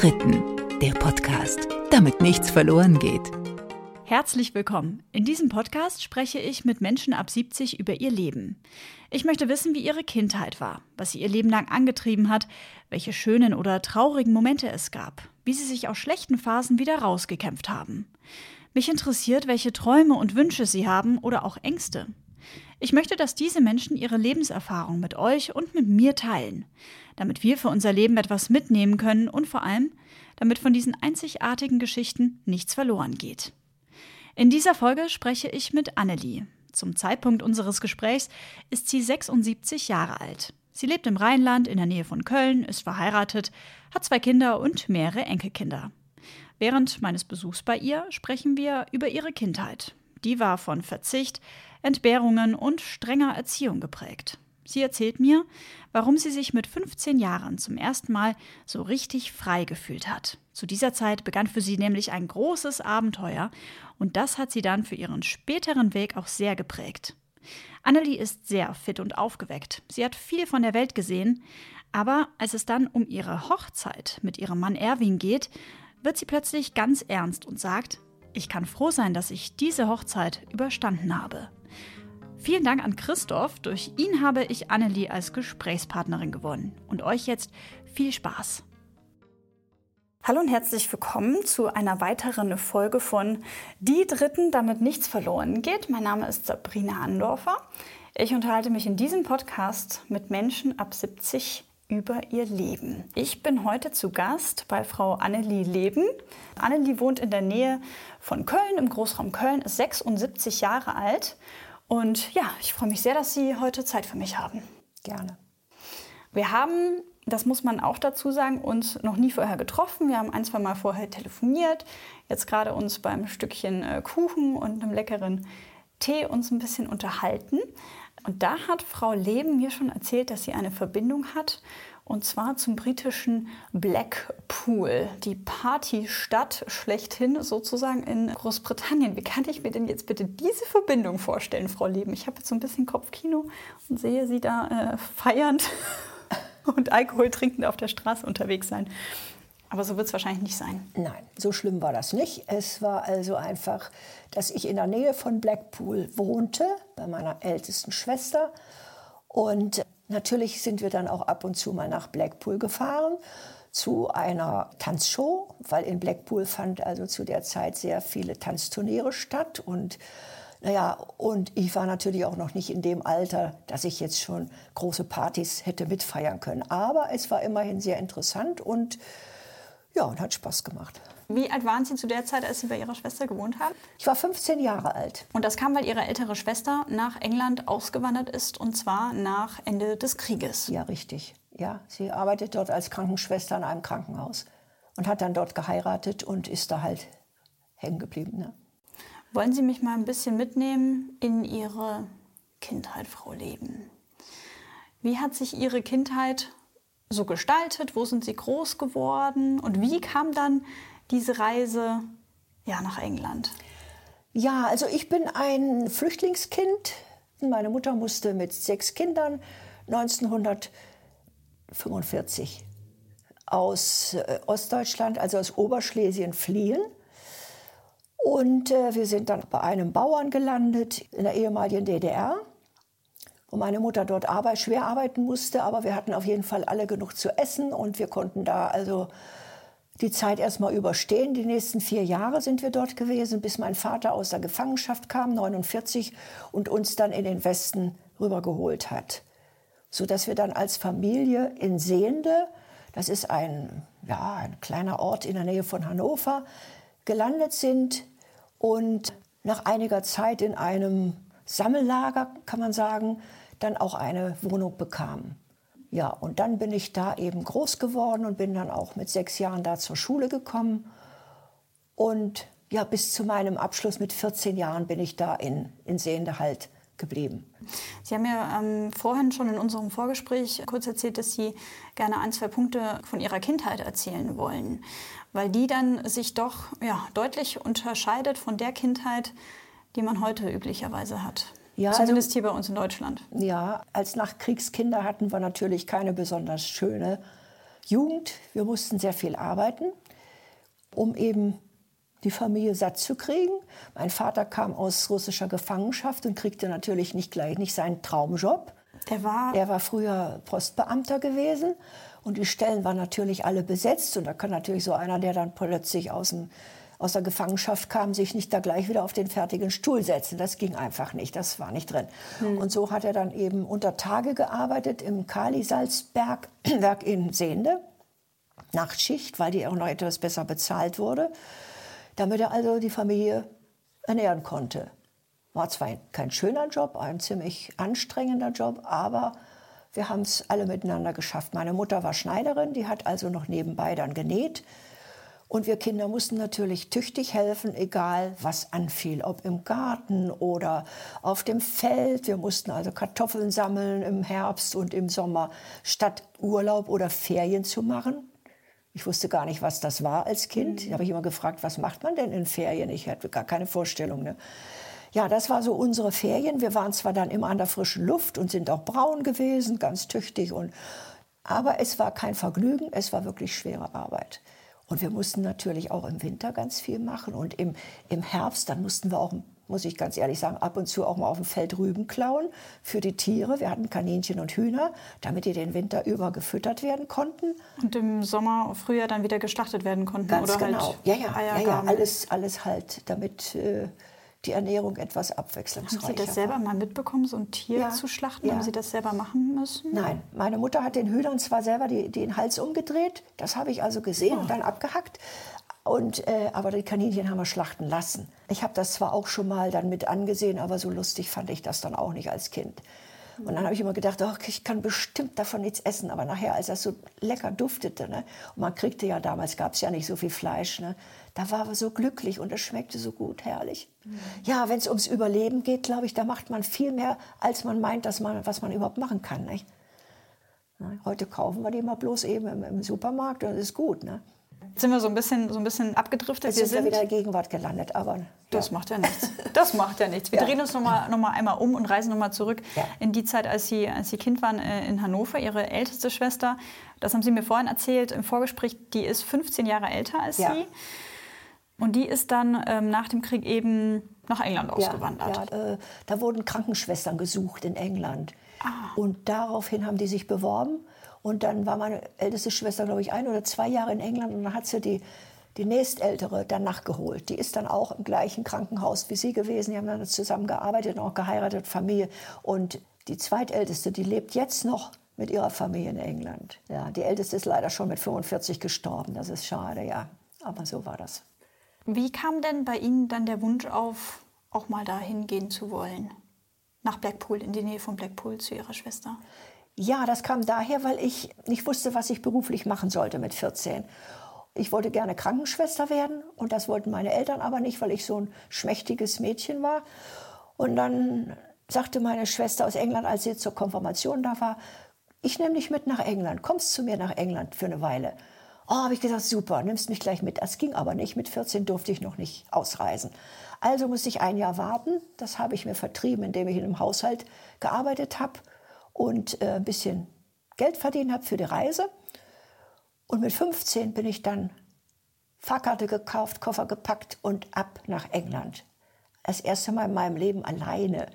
Dritten, der Podcast, damit nichts verloren geht. Herzlich willkommen. In diesem Podcast spreche ich mit Menschen ab 70 über ihr Leben. Ich möchte wissen, wie ihre Kindheit war, was sie ihr Leben lang angetrieben hat, welche schönen oder traurigen Momente es gab, wie sie sich aus schlechten Phasen wieder rausgekämpft haben. Mich interessiert, welche Träume und Wünsche sie haben oder auch Ängste. Ich möchte, dass diese Menschen ihre Lebenserfahrung mit euch und mit mir teilen, damit wir für unser Leben etwas mitnehmen können und vor allem, damit von diesen einzigartigen Geschichten nichts verloren geht. In dieser Folge spreche ich mit Annelie. Zum Zeitpunkt unseres Gesprächs ist sie 76 Jahre alt. Sie lebt im Rheinland in der Nähe von Köln, ist verheiratet, hat zwei Kinder und mehrere Enkelkinder. Während meines Besuchs bei ihr sprechen wir über ihre Kindheit. Die war von Verzicht, Entbehrungen und strenger Erziehung geprägt. Sie erzählt mir, warum sie sich mit 15 Jahren zum ersten Mal so richtig frei gefühlt hat. Zu dieser Zeit begann für sie nämlich ein großes Abenteuer und das hat sie dann für ihren späteren Weg auch sehr geprägt. Annelie ist sehr fit und aufgeweckt. Sie hat viel von der Welt gesehen, aber als es dann um ihre Hochzeit mit ihrem Mann Erwin geht, wird sie plötzlich ganz ernst und sagt, ich kann froh sein, dass ich diese Hochzeit überstanden habe. Vielen Dank an Christoph. Durch ihn habe ich Annelie als Gesprächspartnerin gewonnen. Und euch jetzt viel Spaß. Hallo und herzlich willkommen zu einer weiteren Folge von Die Dritten, damit nichts verloren geht. Mein Name ist Sabrina Andorfer. Ich unterhalte mich in diesem Podcast mit Menschen ab 70 über ihr Leben. Ich bin heute zu Gast bei Frau Annelie Leben. Annelie wohnt in der Nähe von Köln, im Großraum Köln, ist 76 Jahre alt und ja, ich freue mich sehr, dass Sie heute Zeit für mich haben. Gerne. Wir haben, das muss man auch dazu sagen, uns noch nie vorher getroffen. Wir haben ein, zwei Mal vorher telefoniert. Jetzt gerade uns beim Stückchen äh, Kuchen und einem leckeren Tee uns ein bisschen unterhalten. Und da hat Frau Leben mir schon erzählt, dass sie eine Verbindung hat und zwar zum britischen Blackpool, die Partystadt schlechthin sozusagen in Großbritannien. Wie kann ich mir denn jetzt bitte diese Verbindung vorstellen, Frau Leben? Ich habe jetzt so ein bisschen Kopfkino und sehe Sie da äh, feiernd und Alkohol trinkend auf der Straße unterwegs sein. Aber so wird es wahrscheinlich nicht sein. Nein, so schlimm war das nicht. Es war also einfach, dass ich in der Nähe von Blackpool wohnte, bei meiner ältesten Schwester. Und natürlich sind wir dann auch ab und zu mal nach Blackpool gefahren zu einer Tanzshow, weil in Blackpool fand also zu der Zeit sehr viele Tanzturniere statt und naja, und ich war natürlich auch noch nicht in dem Alter, dass ich jetzt schon große Partys hätte mitfeiern können. Aber es war immerhin sehr interessant und ja, und hat Spaß gemacht. Wie alt waren Sie zu der Zeit, als Sie bei Ihrer Schwester gewohnt haben? Ich war 15 Jahre alt. Und das kam, weil Ihre ältere Schwester nach England ausgewandert ist, und zwar nach Ende des Krieges. Ja, richtig. Ja, sie arbeitet dort als Krankenschwester in einem Krankenhaus und hat dann dort geheiratet und ist da halt hängen geblieben. Ne? Wollen Sie mich mal ein bisschen mitnehmen in Ihre Kindheit, Frau Leben? Wie hat sich Ihre Kindheit so gestaltet? Wo sind Sie groß geworden? Und wie kam dann diese Reise ja, nach England? Ja, also ich bin ein Flüchtlingskind. Meine Mutter musste mit sechs Kindern 1945 aus äh, Ostdeutschland, also aus Oberschlesien, fliehen. Und äh, wir sind dann bei einem Bauern gelandet in der ehemaligen DDR wo meine Mutter dort arbeit, schwer arbeiten musste, aber wir hatten auf jeden Fall alle genug zu essen und wir konnten da also die Zeit erstmal überstehen. Die nächsten vier Jahre sind wir dort gewesen, bis mein Vater aus der Gefangenschaft kam, 49, und uns dann in den Westen rübergeholt hat. Sodass wir dann als Familie in Sehende, das ist ein, ja, ein kleiner Ort in der Nähe von Hannover, gelandet sind und nach einiger Zeit in einem Sammellager, kann man sagen, dann auch eine Wohnung bekam. Ja, und dann bin ich da eben groß geworden und bin dann auch mit sechs Jahren da zur Schule gekommen. Und ja, bis zu meinem Abschluss mit 14 Jahren bin ich da in, in Sehende halt geblieben. Sie haben ja ähm, vorhin schon in unserem Vorgespräch kurz erzählt, dass Sie gerne ein, zwei Punkte von Ihrer Kindheit erzählen wollen, weil die dann sich doch ja, deutlich unterscheidet von der Kindheit, die man heute üblicherweise hat. Ja, Zumindest also, hier bei uns in Deutschland. Ja, als Nachkriegskinder hatten wir natürlich keine besonders schöne Jugend. Wir mussten sehr viel arbeiten, um eben die Familie satt zu kriegen. Mein Vater kam aus russischer Gefangenschaft und kriegte natürlich nicht gleich nicht seinen Traumjob. Der war, Er war früher Postbeamter gewesen und die Stellen waren natürlich alle besetzt. Und da kann natürlich so einer, der dann plötzlich aus, dem, aus der Gefangenschaft kam, sich nicht da gleich wieder auf den fertigen Stuhl setzen. Das ging einfach nicht, das war nicht drin. Und so hat er dann eben unter Tage gearbeitet im Kali-Salzberg-Werk in Sehnde. Nachtschicht, weil die auch noch etwas besser bezahlt wurde, damit er also die Familie ernähren konnte. War zwar kein schöner Job, ein ziemlich anstrengender Job, aber wir haben es alle miteinander geschafft. Meine Mutter war Schneiderin, die hat also noch nebenbei dann genäht. Und wir Kinder mussten natürlich tüchtig helfen, egal was anfiel, ob im Garten oder auf dem Feld. Wir mussten also Kartoffeln sammeln im Herbst und im Sommer, statt Urlaub oder Ferien zu machen. Ich wusste gar nicht, was das war als Kind. Da habe ich immer gefragt, was macht man denn in Ferien? Ich hatte gar keine Vorstellung. Ne? Ja, das war so unsere Ferien. Wir waren zwar dann immer an der frischen Luft und sind auch braun gewesen, ganz tüchtig. Und, aber es war kein Vergnügen, es war wirklich schwere Arbeit. Und wir mussten natürlich auch im Winter ganz viel machen. Und im, im Herbst, dann mussten wir auch, muss ich ganz ehrlich sagen, ab und zu auch mal auf dem Feld Rüben klauen für die Tiere. Wir hatten Kaninchen und Hühner, damit die den Winter über gefüttert werden konnten. und im Sommer, Frühjahr dann wieder geschlachtet werden konnten. Ganz oder genau. Halt ja, ja, ja, ja. Alles, alles halt, damit äh, die Ernährung etwas Haben abwechslungsreicher Sie das selber war. mal mitbekommen, so ein Tier Ja, zu schlachten? ja. Haben Sie das selber machen müssen? Nein, meine Mutter hat den Hühnern zwar selber die, den Hals umgedreht, das habe ich also gesehen Oh. und dann abgehackt. Und, äh, aber die Kaninchen haben wir schlachten lassen. Ich habe das zwar auch schon mal dann mit angesehen, aber so lustig fand ich das dann auch nicht als Kind. Und dann habe ich immer gedacht, oh, ich kann bestimmt davon nichts essen. Aber nachher, als das so lecker duftete, ne, und man kriegte ja damals, gab es ja nicht so viel Fleisch, ne, da war man so glücklich und es schmeckte so gut, herrlich. Ja, wenn es ums Überleben geht, glaube ich, da macht man viel mehr, als man meint, dass man, was man überhaupt machen kann. Nicht? Ne, Heute kaufen wir die mal bloß eben im, im Supermarkt und das ist gut. Ne? Jetzt sind wir so ein bisschen, so ein bisschen abgedriftet. Jetzt wir sind sind, wieder in der Gegenwart gelandet, aber das ja. macht ja nichts. Das macht ja nichts. Wir Ja. drehen uns noch mal, noch mal einmal um und reisen noch mal zurück Ja. in die Zeit, als Sie, als Sie Kind waren äh, in Hannover. Ihre älteste Schwester, das haben Sie mir vorhin erzählt im Vorgespräch, die ist 15 Jahre älter als. Sie. Und die ist dann ähm, nach dem Krieg eben nach England ausgewandert. Ja, äh, da wurden Krankenschwestern gesucht in England. Ah. Und daraufhin haben die sich beworben. Und dann war meine älteste Schwester, glaube ich, ein oder zwei Jahre in England. Und dann hat sie die, die nächstältere dann nachgeholt. Die ist dann auch im gleichen Krankenhaus wie sie gewesen. Die haben dann zusammen gearbeitet und auch geheiratet, Familie. Und die zweitälteste, die lebt jetzt noch mit ihrer Familie in England. Ja, die älteste ist leider schon mit 45 gestorben. Das ist schade, ja. Aber so war das. Wie kam denn bei Ihnen dann der Wunsch auf, auch mal dahin gehen zu wollen? Nach Blackpool, in die Nähe von Blackpool zu Ihrer Schwester? Ja, das kam daher, weil ich nicht wusste, was ich beruflich machen sollte mit 14. Ich wollte gerne Krankenschwester werden und das wollten meine Eltern aber nicht, weil ich so ein schmächtiges Mädchen war. Und dann sagte meine Schwester aus England, als sie zur Konfirmation da war, ich nehme dich mit nach England, kommst zu mir nach England für eine Weile. Oh, habe ich gesagt, super, nimmst mich gleich mit. Das ging aber nicht. Mit 14 durfte ich noch nicht ausreisen. Also musste ich ein Jahr warten. Das habe ich mir vertrieben, indem ich in einem Haushalt gearbeitet habe und äh, ein bisschen Geld verdient habe für die Reise. Und mit 15 bin ich dann Fahrkarte gekauft, Koffer gepackt und ab nach England. Das erste Mal in meinem Leben alleine.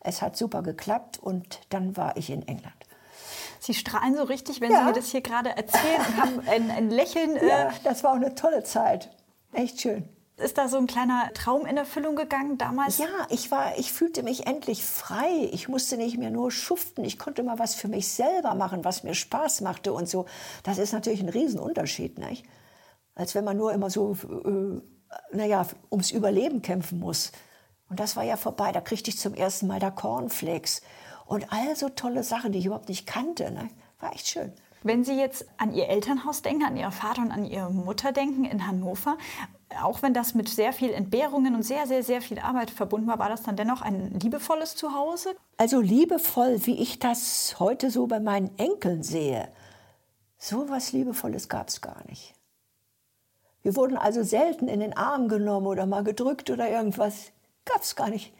Es hat super geklappt und dann war ich in England. Sie strahlen so richtig, wenn Ja. Sie mir das hier gerade erzählen und haben ein, ein Lächeln. Ja, Äh, das war auch eine tolle Zeit. Echt schön. Ist da so ein kleiner Traum in Erfüllung gegangen damals? Ja, ich, war, ich fühlte mich endlich frei. Ich musste nicht mehr nur schuften. Ich konnte mal was für mich selber machen, was mir Spaß machte und so. Das ist natürlich ein Riesenunterschied, nicht? Als wenn man nur immer so, äh, naja, ums Überleben kämpfen muss. Und das war ja vorbei. Da kriegte ich zum ersten Mal da Cornflakes. Und all so tolle Sachen, die ich überhaupt nicht kannte. Ne? War echt schön. Wenn Sie jetzt an Ihr Elternhaus denken, an Ihre Vater und an Ihre Mutter denken in Hannover, auch wenn das mit sehr viel Entbehrungen und sehr, sehr, sehr viel Arbeit verbunden war, war das dann dennoch ein liebevolles Zuhause? Also liebevoll, wie ich das heute so bei meinen Enkeln sehe, so was Liebevolles gab es gar nicht. Wir wurden also selten in den Arm genommen oder mal gedrückt oder irgendwas. Gab es gar nicht.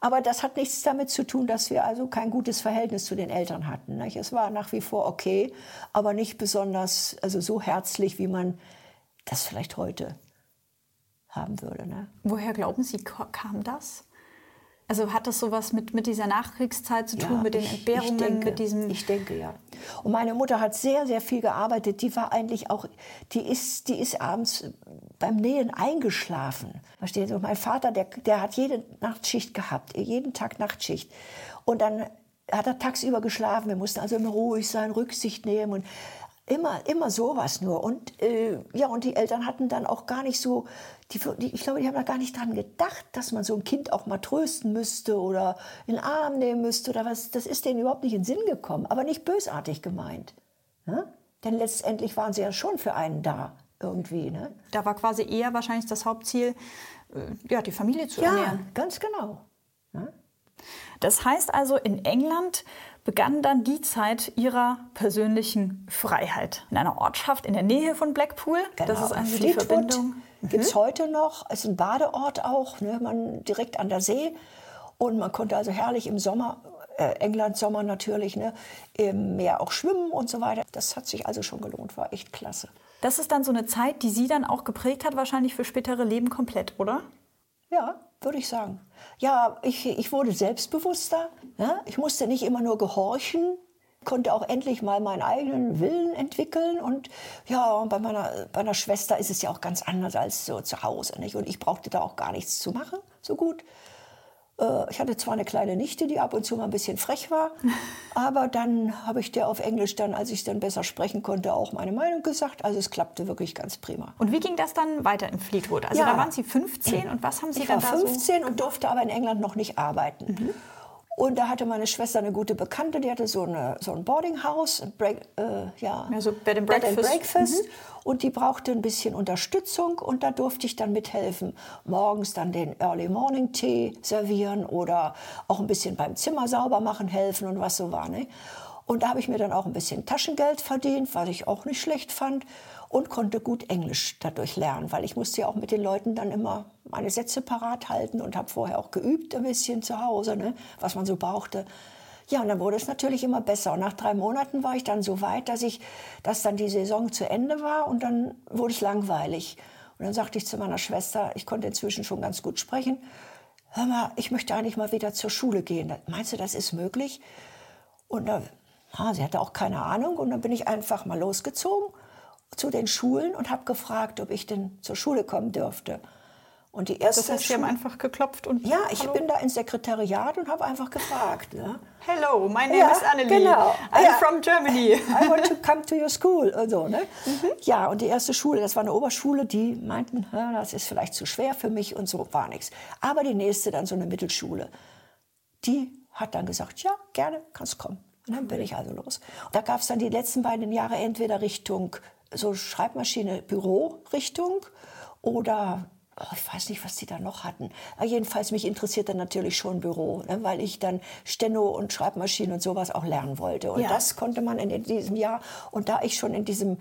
Aber das hat nichts damit zu tun, dass wir also kein gutes Verhältnis zu den Eltern hatten. Nicht? Es war nach wie vor okay, aber nicht besonders, also so herzlich, wie man das vielleicht heute haben würde. Ne? Woher glauben Sie, kam das? Also hat das sowas mit, mit dieser Nachkriegszeit zu tun, ja, mit den Entbehrungen, ich denke, mit diesem... Ich denke, ja. Und meine Mutter hat sehr, sehr viel gearbeitet. Die war eigentlich auch, die ist, die ist abends beim Nähen eingeschlafen. Verstehen Sie? Und mein Vater, der, der hat jede Nachtschicht gehabt, jeden Tag Nachtschicht. Und dann hat er tagsüber geschlafen. Wir mussten also immer ruhig sein, Rücksicht nehmen. Und Immer, immer sowas nur. Und, äh, ja, und die Eltern hatten dann auch gar nicht so, die, die, ich glaube, die haben da gar nicht dran gedacht, dass man so ein Kind auch mal trösten müsste oder in den Arm nehmen müsste oder was. Das ist denen überhaupt nicht in den Sinn gekommen, aber nicht bösartig gemeint. Ne? Denn letztendlich waren sie ja schon für einen da irgendwie. Ne? Da war quasi eher wahrscheinlich das Hauptziel, äh, ja, die Familie zu ja, ernähren. Ja, ganz genau. Ne? Das heißt also, in England begann dann die Zeit ihrer persönlichen Freiheit. In einer Ortschaft in der Nähe von Blackpool. Genau. Das ist also die Verbindung. Gibt es mhm. heute noch. Es ist ein Badeort auch, ne, man direkt an der See. Und man konnte also herrlich im Sommer, äh, England Sommer natürlich, ne, im Meer auch schwimmen und so weiter. Das hat sich also schon gelohnt, war echt klasse. Das ist dann so eine Zeit, die Sie dann auch geprägt hat, wahrscheinlich für spätere Leben komplett, oder? Ja, würde ich sagen. Ja, ich, ich wurde selbstbewusster. Ja? Ich musste nicht immer nur gehorchen, konnte auch endlich mal meinen eigenen Willen entwickeln. Und ja, bei meiner, bei meiner Schwester ist es ja auch ganz anders als so zu Hause. Nicht? Und ich brauchte da auch gar nichts zu machen, so gut. Äh, ich hatte zwar eine kleine Nichte, die ab und zu mal ein bisschen frech war, aber dann habe ich der auf Englisch dann, als ich dann besser sprechen konnte, auch meine Meinung gesagt. Also es klappte wirklich ganz prima. Und wie ging das dann weiter in Fleetwood? Also ja, da waren Sie 15 und was haben Sie ich dann war 15 so? und durfte aber in England noch nicht arbeiten. Mhm. Und da hatte meine Schwester eine gute Bekannte, die hatte so, eine, so ein Boardinghouse, ein Break, äh, ja, also Bed and Breakfast. Bed and Breakfast. Mhm. Und die brauchte ein bisschen Unterstützung und da durfte ich dann mithelfen. Morgens dann den Early Morning Tee servieren oder auch ein bisschen beim Zimmer sauber machen helfen und was so war. Ne? Und da habe ich mir dann auch ein bisschen Taschengeld verdient, was ich auch nicht schlecht fand und konnte gut Englisch dadurch lernen, weil ich musste ja auch mit den Leuten dann immer meine Sätze parat halten und habe vorher auch geübt ein bisschen zu Hause, ne, was man so brauchte. Ja, und dann wurde es natürlich immer besser. Und nach drei Monaten war ich dann so weit, dass, ich, dass dann die Saison zu Ende war und dann wurde es langweilig. Und dann sagte ich zu meiner Schwester, ich konnte inzwischen schon ganz gut sprechen, hör mal, ich möchte eigentlich mal wieder zur Schule gehen. Meinst du, das ist möglich? Und da, ah, sie hatte auch keine Ahnung. Und dann bin ich einfach mal losgezogen zu den Schulen und habe gefragt, ob ich denn zur Schule kommen dürfte. Und die erste das heißt, Sie haben einfach geklopft und ja, ich Hallo? bin da ins Sekretariat und habe einfach gefragt. Ne? Hello, my name ja, is Annelie. Genau. I'm ja. from Germany. I want to come to your school. Und so, ne? Mhm. Ja, und die erste Schule, das war eine Oberschule, die meinten, das ist vielleicht zu schwer für mich und so war nichts. Aber die nächste, dann so eine Mittelschule, die hat dann gesagt, ja, gerne, kannst kommen. Und dann bin ich also los. Und da gab es dann die letzten beiden Jahre entweder Richtung so Schreibmaschine Büro-Richtung oder oh, ich weiß nicht, was die da noch hatten. Aber jedenfalls mich interessierte natürlich schon Büro, ne, weil ich dann Steno und Schreibmaschine und sowas auch lernen wollte. Und ja. das konnte man in diesem Jahr. Und da ich schon in diesem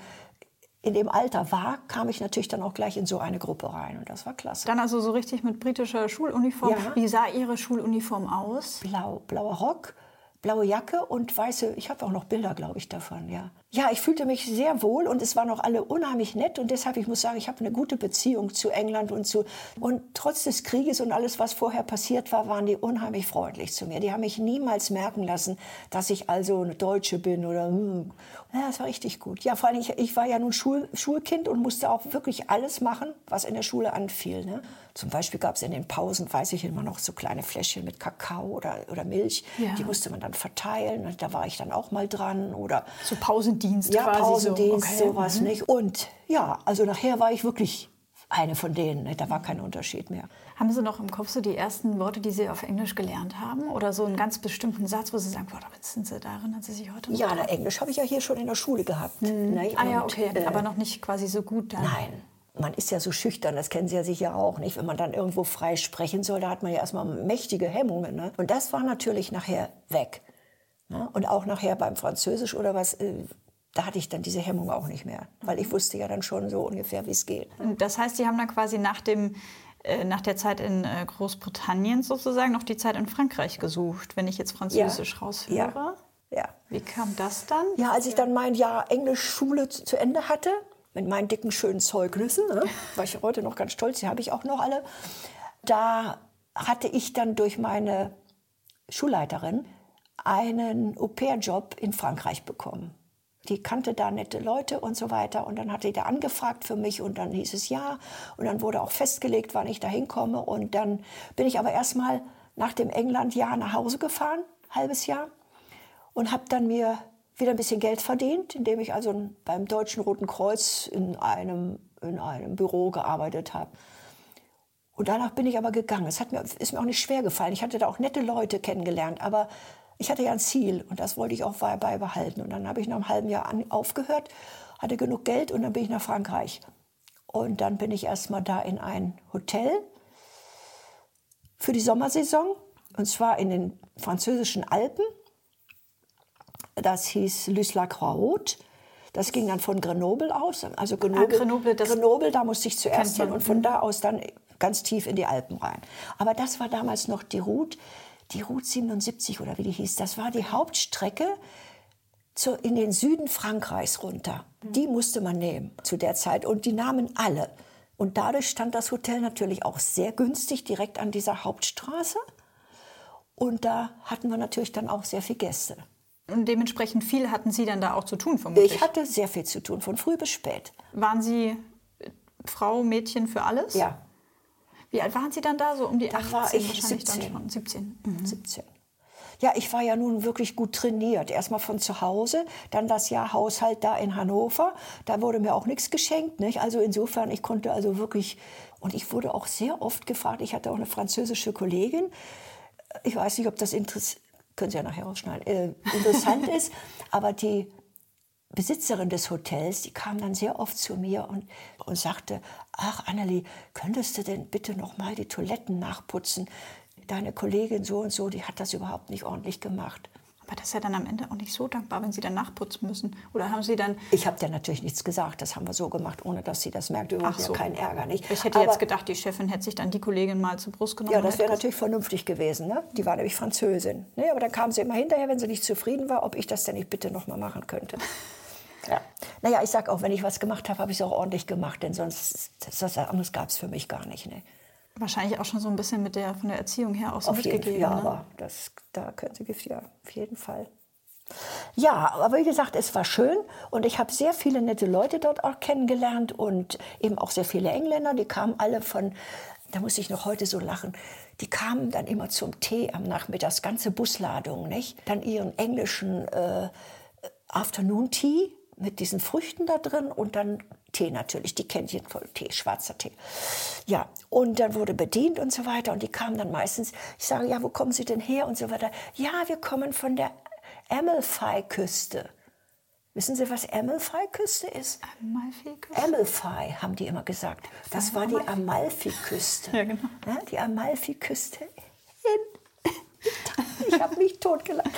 in dem Alter war, kam ich natürlich dann auch gleich in so eine Gruppe rein und das war klasse. Dann also so richtig mit britischer Schuluniform. Ja. Wie sah Ihre Schuluniform aus? Blau, blauer Rock, blaue Jacke und weiße, ich habe auch noch Bilder, glaube ich, davon, ja. Ja, ich fühlte mich sehr wohl und es waren auch alle unheimlich nett und deshalb, ich muss sagen, ich habe eine gute Beziehung zu England und zu, und trotz des Krieges und alles, was vorher passiert war, waren die unheimlich freundlich zu mir. Die haben mich niemals merken lassen, dass ich also eine Deutsche bin oder, hm. ja, das war richtig gut. Ja, vor allem, ich, ich war ja nun Schul, Schulkind und musste auch wirklich alles machen, was in der Schule anfiel, ne? Zum Beispiel gab es in den Pausen, weiß ich immer noch, so kleine Fläschchen mit Kakao oder, oder Milch. Ja. Die musste man dann verteilen. Und da war ich dann auch mal dran. Oder so Pausendienst ja, quasi. Pausendienst, so. okay. sowas mhm. nicht. Und ja, also nachher war ich wirklich eine von denen. Ne? Da war kein Unterschied mehr. Haben Sie noch im Kopf so die ersten Worte, die Sie auf Englisch gelernt haben? Oder so einen ganz bestimmten Satz, wo Sie sagen, boah, damit sind Sie, darin hat Sie sich heute Ja, na, Englisch habe ich ja hier schon in der Schule gehabt. Mhm. Ne? Ah ja, okay. Äh, Aber noch nicht quasi so gut dann. Nein, man ist ja so schüchtern, das kennen Sie ja sicher auch nicht. Wenn man dann irgendwo frei sprechen soll, da hat man ja erstmal mächtige Hemmungen. Ne? Und das war natürlich nachher weg. Ne? Und auch nachher beim Französisch oder was, äh, da hatte ich dann diese Hemmung auch nicht mehr. Weil ich wusste ja dann schon so ungefähr, wie es geht. Und das heißt, Sie haben dann quasi nach dem äh, nach der Zeit in äh, Großbritannien sozusagen noch die Zeit in Frankreich gesucht, wenn ich jetzt Französisch Ja. raushöre. Ja. Ja. Wie kam das dann? Ja, als ich dann mein Jahr Englischschule zu, zu Ende hatte, mit meinen dicken, schönen Zeugnissen, ne, war ich heute noch ganz stolz, die habe ich auch noch alle, da hatte ich dann durch meine Schulleiterin einen Au-pair-Job in Frankreich bekommen. Die kannte da nette Leute und so weiter. Und dann hatte die da angefragt für mich und dann hieß es ja. Und dann wurde auch festgelegt, wann ich da hinkomme. Und dann bin ich aber erstmal nach dem England-Jahr nach Hause gefahren, halbes Jahr und habe dann mir wieder ein bisschen Geld verdient, indem ich also beim Deutschen Roten Kreuz in einem, in einem Büro gearbeitet habe. Und danach bin ich aber gegangen. Es hat mir, ist mir auch nicht schwer gefallen. Ich hatte da auch nette Leute kennengelernt, aber ich hatte ja ein Ziel und das wollte ich auch bei- beibehalten. Und dann habe ich nach einem halben Jahr an, aufgehört, hatte genug Geld und dann bin ich nach Frankreich. Und dann bin ich erstmal da in ein Hotel für die Sommersaison und zwar in den französischen Alpen. Das hieß Lys-la-Croix-Haute. Das ging dann von Grenoble aus. Also Grenoble, Ah, Grenoble, Grenoble, da musste ich zuerst hin und von da aus dann ganz tief in die Alpen rein. Aber das war damals noch die Route, die Route 77 oder wie die hieß. Das war die Hauptstrecke zu, in den Süden Frankreichs runter. Die musste man nehmen zu der Zeit und die nahmen alle. Und dadurch stand das Hotel natürlich auch sehr günstig direkt an dieser Hauptstraße. Und da hatten wir natürlich dann auch sehr viele Gäste. Und dementsprechend viel hatten Sie dann da auch zu tun, vermutlich. Ich hatte sehr viel zu tun, von früh bis spät. Waren Sie Frau, Mädchen für alles? Ja, Wie alt waren Sie dann da? So um die 18 war ich wahrscheinlich 17. dann schon. 17. Mhm. 17. Ja, ich war ja nun wirklich gut trainiert. Erstmal von zu Hause, dann das Jahr Haushalt da in Hannover. Da wurde mir auch nichts geschenkt. Nicht? Also insofern, ich konnte also wirklich. Und ich wurde auch sehr oft gefragt. Ich hatte auch eine französische Kollegin. Ich weiß nicht, ob das interessiert. Können Sie ja nachher rausschneiden. Äh, interessant ist, aber die Besitzerin des Hotels, die kam dann sehr oft zu mir und, und sagte, ach Annelie, könntest du denn bitte noch mal die Toiletten nachputzen? Deine Kollegin so und so, die hat das überhaupt nicht ordentlich gemacht. Aber das ist ja dann am Ende auch nicht so dankbar, wenn Sie dann nachputzen müssen. Oder haben Sie dann. Ich habe dir natürlich nichts gesagt, das haben wir so gemacht, ohne dass sie das merkt. Ach so. ja keinen Ärger, nicht? Ich hätte Aber- jetzt gedacht, die Chefin hätte sich dann die Kollegin mal zur Brust genommen. Ja, das wäre natürlich vernünftig gewesen. Ne? Die war nämlich Französin. Ne? Aber dann kam sie immer hinterher, wenn sie nicht zufrieden war, ob ich das denn nicht bitte noch mal machen könnte. Ja. Naja, ich sag auch, wenn ich was gemacht habe, habe ich es auch ordentlich gemacht, denn sonst das, das anderes gab es für mich gar nicht. Ne? Wahrscheinlich auch schon so ein bisschen mit der, von der Erziehung her auch so Auf jeden Fall, ja, ne? aber das, da können Sie Gift, ja, auf jeden Fall. Ja, aber wie gesagt, es war schön und ich habe sehr viele nette Leute dort auch kennengelernt und eben auch sehr viele Engländer, die kamen alle von, da muss ich noch heute so lachen, die kamen dann immer zum Tee am Nachmittag, ganze Busladung, nicht? Dann ihren englischen äh, Afternoon Tea mit diesen Früchten da drin und dann Tee natürlich, die kennt ihr voll Tee, schwarzer Tee. Ja, und dann wurde bedient und so weiter und die kamen dann meistens, ich sage, ja, wo kommen Sie denn her und so weiter. Ja, wir kommen von der Amalfi-Küste. Wissen Sie, was Amalfi-Küste ist? Amalfi-Küste? Amalfi, haben die immer gesagt. Das war die Amalfi-Küste. Ja, genau. Ja, die Amalfi-Küste in ich habe mich totgelacht.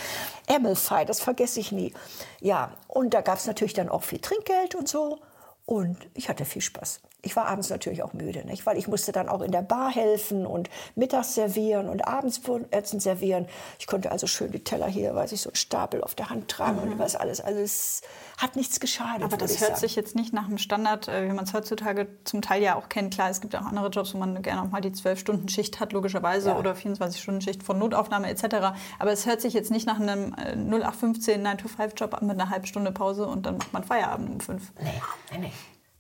Amalfi, das vergesse ich nie. Ja, und da gab es natürlich dann auch viel Trinkgeld und so. Und ich hatte viel Spaß. Ich war abends natürlich auch müde, nicht? weil ich musste dann auch in der Bar helfen und mittags servieren und abends Essen servieren. Ich konnte also schön die Teller hier, weiß ich, so einen Stapel auf der Hand tragen und was alles. Also es hat nichts geschadet. Mhm. Aber das hört sagen. sich jetzt nicht nach einem Standard, äh, wie man es heutzutage zum Teil ja auch kennt. Klar, es gibt auch andere Jobs, wo man gerne auch mal die 12-Stunden-Schicht hat, logischerweise, Ja. oder 24-Stunden-Schicht von Notaufnahme etc. Aber es hört sich jetzt nicht nach einem äh, 0815 9-to-5-Job an mit einer halben Stunde Pause und dann macht man Feierabend um fünf. Nee, nee, nee.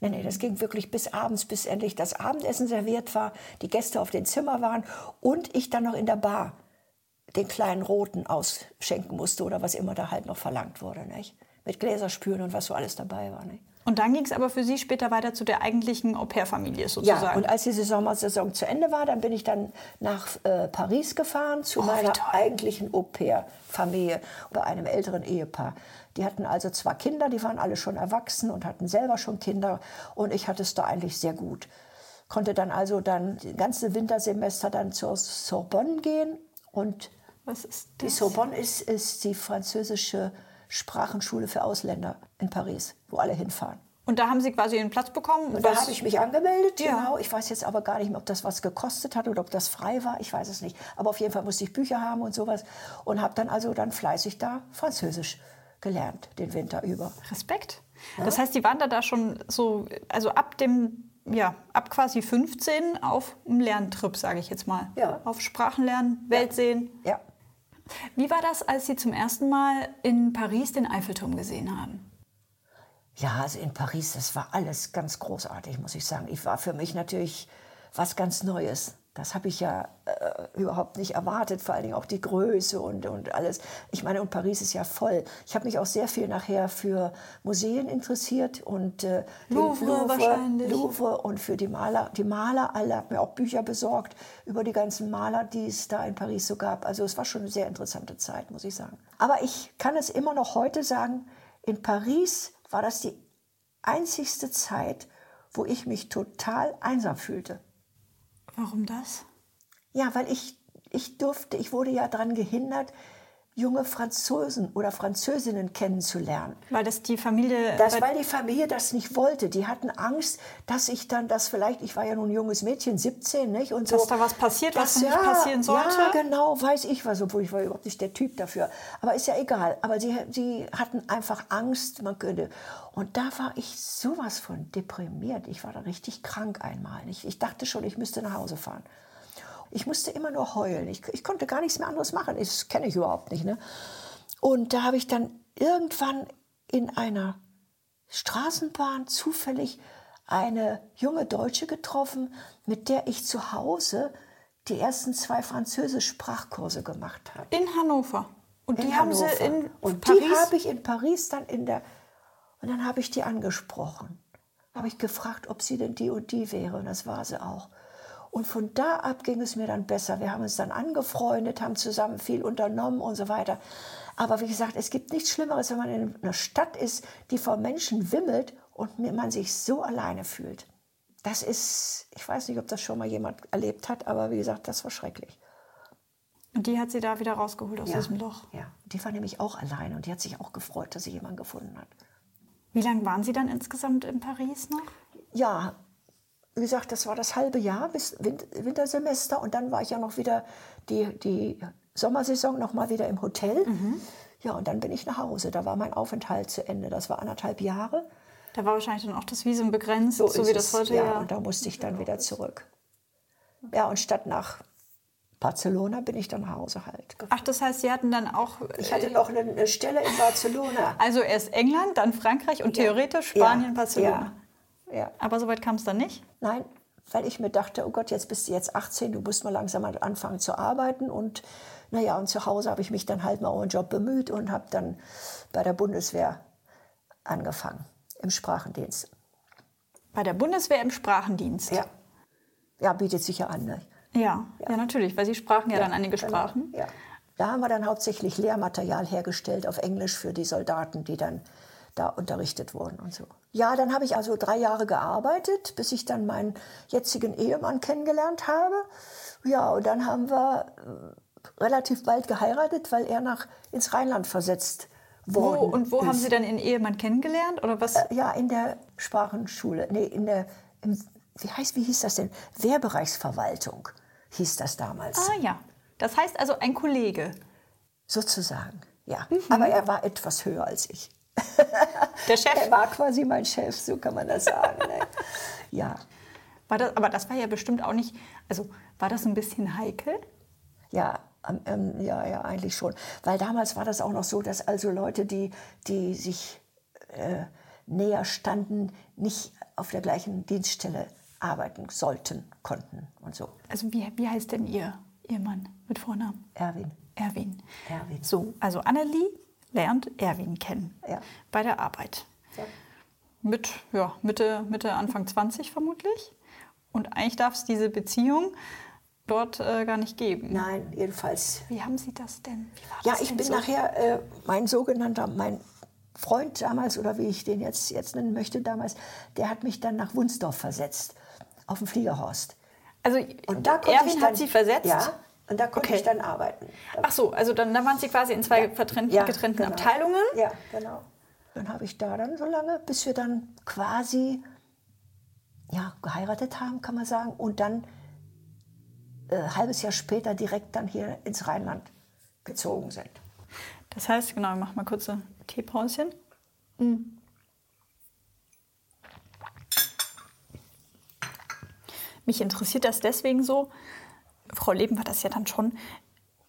Nee, nee, das ging wirklich bis abends, bis endlich das Abendessen serviert war, die Gäste auf den Zimmer waren und ich dann noch in der Bar den kleinen Roten ausschenken musste oder was immer da halt noch verlangt wurde. Nicht? Mit Gläserspülen und was so alles dabei war. Nicht? Und dann ging es aber für Sie später weiter zu der eigentlichen Au-pair-Familie sozusagen. Ja, und als diese Sommersaison zu Ende war, dann bin ich dann nach äh, Paris gefahren zu Oh, meiner eigentlichen Au-pair-Familie bei einem älteren Ehepaar. Die hatten also zwei Kinder, die waren alle schon erwachsen und hatten selber schon Kinder und ich hatte es da eigentlich sehr gut. Konnte dann also dann das ganze Wintersemester dann zur Sorbonne gehen und Was ist die? Sorbonne ist, ist die französische Sprachenschule für Ausländer in Paris, wo alle hinfahren. Und da haben Sie quasi einen Platz bekommen? Und da habe ich mich angemeldet, Ja. genau. Ich weiß jetzt aber gar nicht mehr, ob das was gekostet hat oder ob das frei war. Ich weiß es nicht. Aber auf jeden Fall musste ich Bücher haben und sowas. Und habe dann also dann fleißig da Französisch gelernt, den Winter über. Respekt. Das heißt, Sie waren da, da schon so, also ab dem, ja, ab quasi 15 auf einem Lerntrip, sage ich jetzt mal. Ja. Auf Sprachen lernen, Welt sehen. Ja. Wie war das, als Sie zum ersten Mal in Paris den Eiffelturm gesehen haben? Ja, also in Paris, das war alles ganz großartig, muss ich sagen. Ich war für mich natürlich was ganz Neues. Das habe ich ja äh, überhaupt nicht erwartet, vor allen Dingen auch die Größe und, und alles. Ich meine, und Paris ist ja voll. Ich habe mich auch sehr viel nachher für Museen interessiert und äh, den Louvre wahrscheinlich. Louvre und für die Maler, die Maler alle, habe mir auch Bücher besorgt über die ganzen Maler, die es da in Paris so gab. Also es war schon eine sehr interessante Zeit, muss ich sagen. Aber ich kann es immer noch heute sagen, in Paris war das die einzigste Zeit, wo ich mich total einsam fühlte. Warum das? Ja, weil ich, ich durfte, ich wurde ja daran gehindert, junge Franzosen oder Französinnen kennenzulernen. Weil das die Familie. Das, weil die Familie das nicht wollte. Die hatten Angst, dass ich dann das vielleicht, ich war ja nun ein junges Mädchen, 17, nicht? Und so, Dass da was passiert, was Das- nicht passieren sollte? Ja, genau, weiß ich was, obwohl ich war überhaupt nicht der Typ dafür. Aber ist ja egal. Aber sie, sie hatten einfach Angst, man könnte. Und da war ich sowas von deprimiert. Ich war da richtig krank einmal. Ich, ich dachte schon, ich müsste nach Hause fahren. Ich musste immer nur heulen. Ich, ich konnte gar nichts mehr anderes machen. Das kenne ich überhaupt nicht. Ne? Und da habe ich dann irgendwann in einer Straßenbahn zufällig eine junge Deutsche getroffen, mit der ich zu Hause die ersten zwei Französisch-Sprachkurse gemacht habe. in Hannover. Und die In haben Sie Hannover. in und Paris. die habe ich in Paris dann in der und dann habe ich die angesprochen. Habe ich gefragt, ob sie denn die und die wäre und das war sie auch. Und von da ab ging es mir dann besser. Wir haben uns dann angefreundet, haben zusammen viel unternommen und so weiter. Aber wie gesagt, es gibt nichts Schlimmeres, wenn man in einer Stadt ist, die von Menschen wimmelt und man sich so alleine fühlt. Das ist, ich weiß nicht, ob das schon mal jemand erlebt hat, aber wie gesagt, das war schrecklich. Und die hat sie da wieder rausgeholt aus diesem Loch. Ja, die war nämlich auch alleine und die hat sich auch gefreut, dass sie jemanden gefunden hat. Wie lange waren Sie dann insgesamt in Paris noch? Ja, wie gesagt, das war das halbe Jahr bis Win- Wintersemester und dann war ich ja noch wieder die, die Sommersaison noch mal wieder im Hotel. Ja, und dann bin ich nach Hause. Da war mein Aufenthalt zu Ende. Das war anderthalb Jahre. Da war wahrscheinlich dann auch das Visum begrenzt, so, ist wie das heute ja. ja. Und da musste ich dann wieder zurück. Ja, und statt nach Barcelona bin ich dann nach Hause halt. Ach, das heißt, Sie hatten dann auch. Ich hatte noch eine, eine Stelle in Barcelona. Also erst England, dann Frankreich und theoretisch Spanien, ja, Barcelona. Ja, ja. Aber soweit kam es dann nicht. Nein, weil ich mir dachte, oh Gott, jetzt bist du jetzt 18, du musst mal langsam anfangen zu arbeiten. Und naja, und zu Hause habe ich mich dann halt mal um einen Job bemüht und habe dann bei der Bundeswehr angefangen, im Sprachendienst. Bei der Bundeswehr im Sprachendienst. Ja, ja bietet sich ja an. Ne? Ja, ja, natürlich, weil Sie sprachen ja, dann einige genau, Sprachen. Ja. Da haben wir dann hauptsächlich Lehrmaterial hergestellt auf Englisch für die Soldaten, die dann da unterrichtet wurden und so. Ja, dann habe ich also drei Jahre gearbeitet, bis ich dann meinen jetzigen Ehemann kennengelernt habe. Ja, und dann haben wir äh, relativ bald geheiratet, weil er nach ins Rheinland versetzt Wo, worden und wo ist. haben Sie dann Ihren Ehemann kennengelernt? Oder was? Ja, in der Sprachenschule. Nee, in der, im, wie heißt, wie hieß das denn? Wehrbereichsverwaltung hieß das damals. ah ja. Das heißt also ein Kollege. Sozusagen, ja. Mhm. Aber er war etwas höher als ich. Der Chef. Er war quasi mein Chef, so kann man das sagen. ne? Ja, War das, aber das war ja bestimmt auch nicht. Also war das ein bisschen heikel? ja, ähm, ja, ja, eigentlich schon. Weil damals war das auch noch so, dass also Leute, die, die sich äh, näher standen, nicht auf der gleichen Dienststelle arbeiten sollten, konnten und so. Also wie, wie heißt denn Ihr, Ihr Mann mit Vornamen? Erwin. Erwin. Erwin. So, also Annelie lernt Erwin kennen. Ja. Bei der Arbeit. Ja. Mit ja, Mitte, Mitte, Anfang 20 vermutlich. Und eigentlich darf es diese Beziehung dort äh, gar nicht geben. Nein, jedenfalls Wie haben Sie das denn? Ja, das ich denn bin so? nachher, äh, mein sogenannter, mein Freund damals, oder wie ich den jetzt, jetzt nennen möchte damals, der hat mich dann nach Wunsdorf versetzt, auf dem Fliegerhorst. Also Und da Erwin dann, hat Sie versetzt? Ja, und da konnte Okay. ich dann arbeiten. Ach so, also dann da waren Sie quasi in zwei vertrennten, Ja, getrennten genau. Abteilungen. Ja, genau. Dann habe ich da dann so lange, bis wir dann quasi ja, geheiratet haben, kann man sagen. Und dann äh, ein halbes Jahr später direkt dann hier ins Rheinland gezogen sind. Das heißt, genau, ich mache mal kurz ein Teepäuschen. Mich interessiert das deswegen so. Frau Leben war das ja dann schon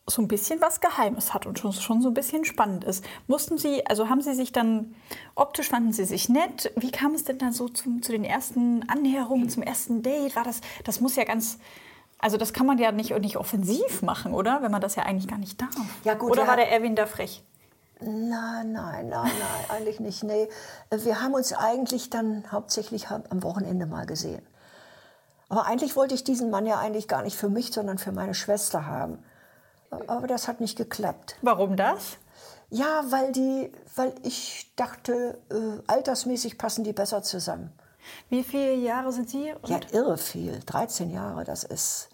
so ein bisschen was Geheimes hat und schon, schon so ein bisschen spannend ist. Mussten Sie, also haben Sie sich dann, optisch fanden Sie sich nett? Wie kam es denn dann so zum, zu den ersten Annäherungen, zum ersten Date? War das, das muss ja ganz, also das kann man ja nicht, nicht offensiv machen, oder? Wenn man das ja eigentlich gar nicht darf. Ja, gut, oder ja. war der Erwin da frech? Nein, nein, nein, nein, eigentlich nicht. Nee. Wir haben uns eigentlich dann hauptsächlich am Wochenende mal gesehen. Aber eigentlich wollte ich diesen Mann ja eigentlich gar nicht für mich, sondern für meine Schwester haben. Aber das hat nicht geklappt. Warum das? Ja, weil, die, weil ich dachte, äh, altersmäßig passen die besser zusammen. Wie viele Jahre sind Sie? Und Ja, irre viel. 13 Jahre, das ist.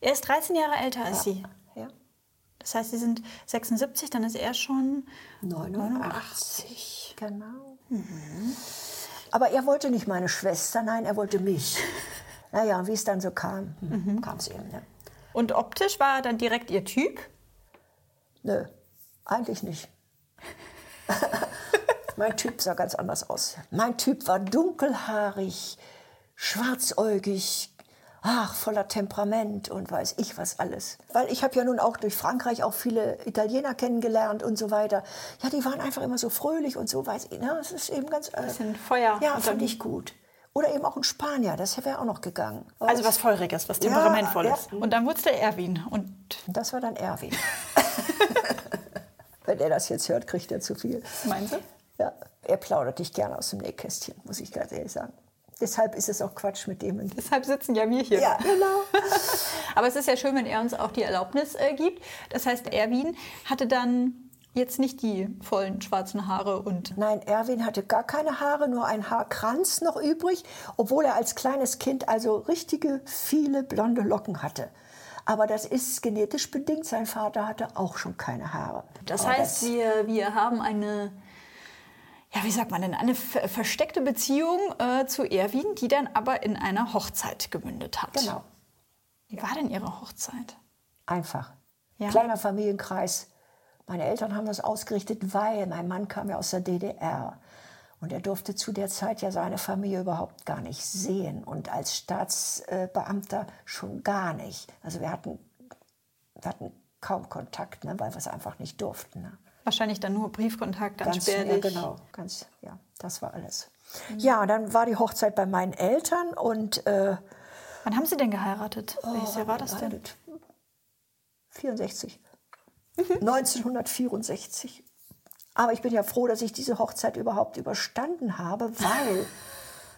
Er ist 13 Jahre älter als Sie. Ja. Das heißt, Sie sind 76, dann ist er schon 89. Genau. Aber er wollte nicht meine Schwester, nein, er wollte mich. Naja, wie es dann so kam, hm, kam es eben. Ne? Und optisch war er dann direkt Ihr Typ? Nö, eigentlich nicht. mein Typ sah ganz anders aus. Mein Typ war dunkelhaarig, schwarzäugig, ach, voller Temperament und weiß ich was alles. Weil ich habe ja nun auch durch Frankreich auch viele Italiener kennengelernt und so weiter. Ja, die waren einfach immer so fröhlich und so, weiß ich. Ne? Das ist eben ganz... Äh, Bisschen Feuer Ja, fand ich gut. Oder eben auch ein Spanier, das wäre auch noch gegangen. Aber Also was Feuriges, was Temperamentvolles. ja. Und dann wurde es der Erwin. Und Das war dann Erwin. Wenn er das jetzt hört, kriegt er zu viel. meinen Sie? Ja, er plaudert nicht gerne aus dem Nähkästchen, muss ich ganz ehrlich sagen. Deshalb ist es auch Quatsch mit dem. Und Deshalb sitzen ja wir hier. ja, genau. Aber es ist ja schön, wenn er uns auch die Erlaubnis äh, gibt. Das heißt, Erwin hatte dann jetzt nicht die vollen schwarzen Haare und Nein, Erwin hatte gar keine Haare, nur ein Haarkranz noch übrig, obwohl er als kleines Kind also richtige, viele blonde Locken hatte. Aber das ist genetisch bedingt. Sein Vater hatte auch schon keine Haare. Das Aber heißt, wir, wir haben eine, ja, wie sagt man denn, eine ver- versteckte Beziehung äh, zu Erwin, die dann aber in einer Hochzeit gemündet hat. Genau, Wie war denn Ihre Hochzeit? einfach. Ja. Kleiner Familienkreis. Meine Eltern haben das ausgerichtet, weil mein Mann kam ja aus der DDR. Und er durfte zu der Zeit ja seine Familie überhaupt gar nicht sehen. Und als Staatsbeamter schon gar nicht. Also wir hatten, wir hatten kaum Kontakt, ne, weil wir es einfach nicht durften. Ne. Wahrscheinlich dann nur Briefkontakt, ganz, Ganz. Ja, genau, ganz, ja, das war alles. Ja, und dann war die Hochzeit bei meinen Eltern und äh, Wann haben Sie denn geheiratet? Oh, Welches Jahr war das denn? geheiratet. 64. Mhm. 1964. Aber ich bin ja froh, dass ich diese Hochzeit überhaupt überstanden habe, weil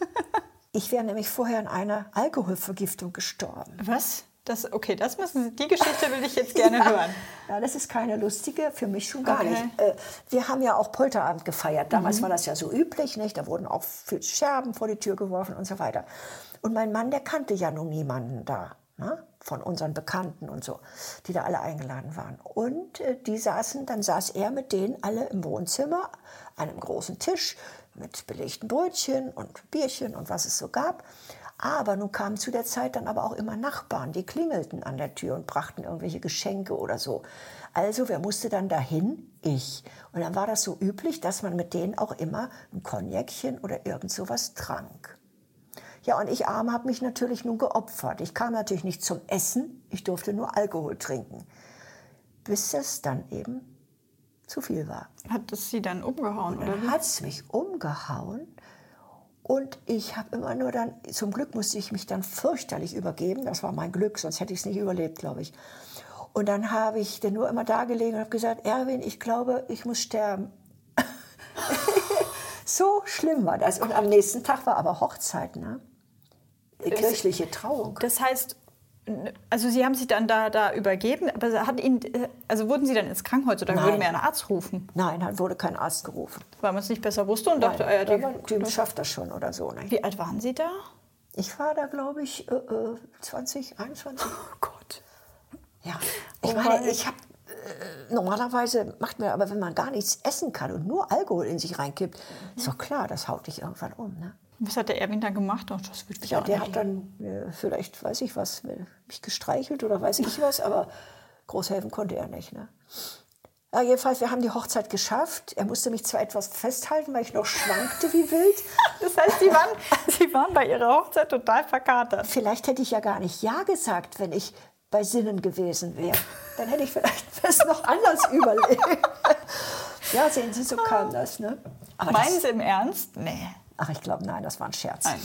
ich wäre nämlich vorher an einer Alkoholvergiftung gestorben. Was? Das, okay, das müssen Sie, die Geschichte will ich jetzt gerne hören. Ja, das ist keine lustige, für mich schon gar Okay. nicht. Äh, wir haben ja auch Polterabend gefeiert. Damals Mhm. war das ja so üblich, nicht? Da wurden auch viel Scherben vor die Tür geworfen und so weiter. Und mein Mann, der kannte ja nun niemanden da, ne? Von unseren Bekannten und so, die da alle eingeladen waren. Und äh, die saßen, dann saß er mit denen alle im Wohnzimmer, an einem großen Tisch mit belegten Brötchen und Bierchen und was es so gab. Aber nun kamen zu der Zeit dann aber auch immer Nachbarn, die klingelten an der Tür und brachten irgendwelche Geschenke oder so. Also wer musste dann dahin? Ich. Und dann war das so üblich, dass man mit denen auch immer ein Cognacchen oder irgend sowas trank. Ja, und ich arm habe mich natürlich nun geopfert. Ich kam natürlich nicht zum Essen, ich durfte nur Alkohol trinken. Bis es dann eben zu viel war. Hat es Sie dann umgehauen, oder? Dann hat es mich umgehauen. Und ich habe immer nur dann, zum Glück musste ich mich dann fürchterlich übergeben. Das war mein Glück, sonst hätte ich es nicht überlebt, glaube ich. Und dann habe ich dann nur immer da gelegen und habe gesagt, Erwin, ich glaube, ich muss sterben. so schlimm war das. Und am nächsten Tag war aber Hochzeit, ne? Kirchliche Trauung. Das heißt, also Sie haben sich dann da, da übergeben, aber hat Ihnen, also wurden Sie dann ins Krankenhaus oder Nein. würden wir einen Arzt rufen? Nein, dann wurde kein Arzt gerufen. Weil man es nicht besser wusste und dachte, Nein, ja, aber die, die schafft das schon oder so. Ne? wie alt waren Sie da? Ich war da, glaube ich, äh, äh, 20, 21. Oh Gott. Ja, ich Oh meine, ich habe äh, normalerweise macht man, aber wenn man gar nichts essen kann und nur Alkohol in sich reinkippt, ist doch klar, das haut dich irgendwann um. Ne? Was hat der Erwin dann gemacht? Oh, das wird Ja, der hat dann äh, vielleicht, weiß ich was, mich gestreichelt oder weiß ich was, aber groß helfen konnte er nicht. Ne? Ja, jedenfalls, wir haben die Hochzeit geschafft. Er musste mich zwar etwas festhalten, weil ich noch schwankte wie wild. Das heißt, Sie waren, Sie waren bei Ihrer Hochzeit total verkatert. Vielleicht hätte ich ja gar nicht Ja gesagt, wenn ich bei Sinnen gewesen wäre. Dann hätte ich vielleicht es noch anders überlegt. Ja, sehen Sie, so kam das. Ne? Aber Meinen das, Sie im Ernst? Nee. Ach, ich glaube, nein, das war ein Scherz. Nein.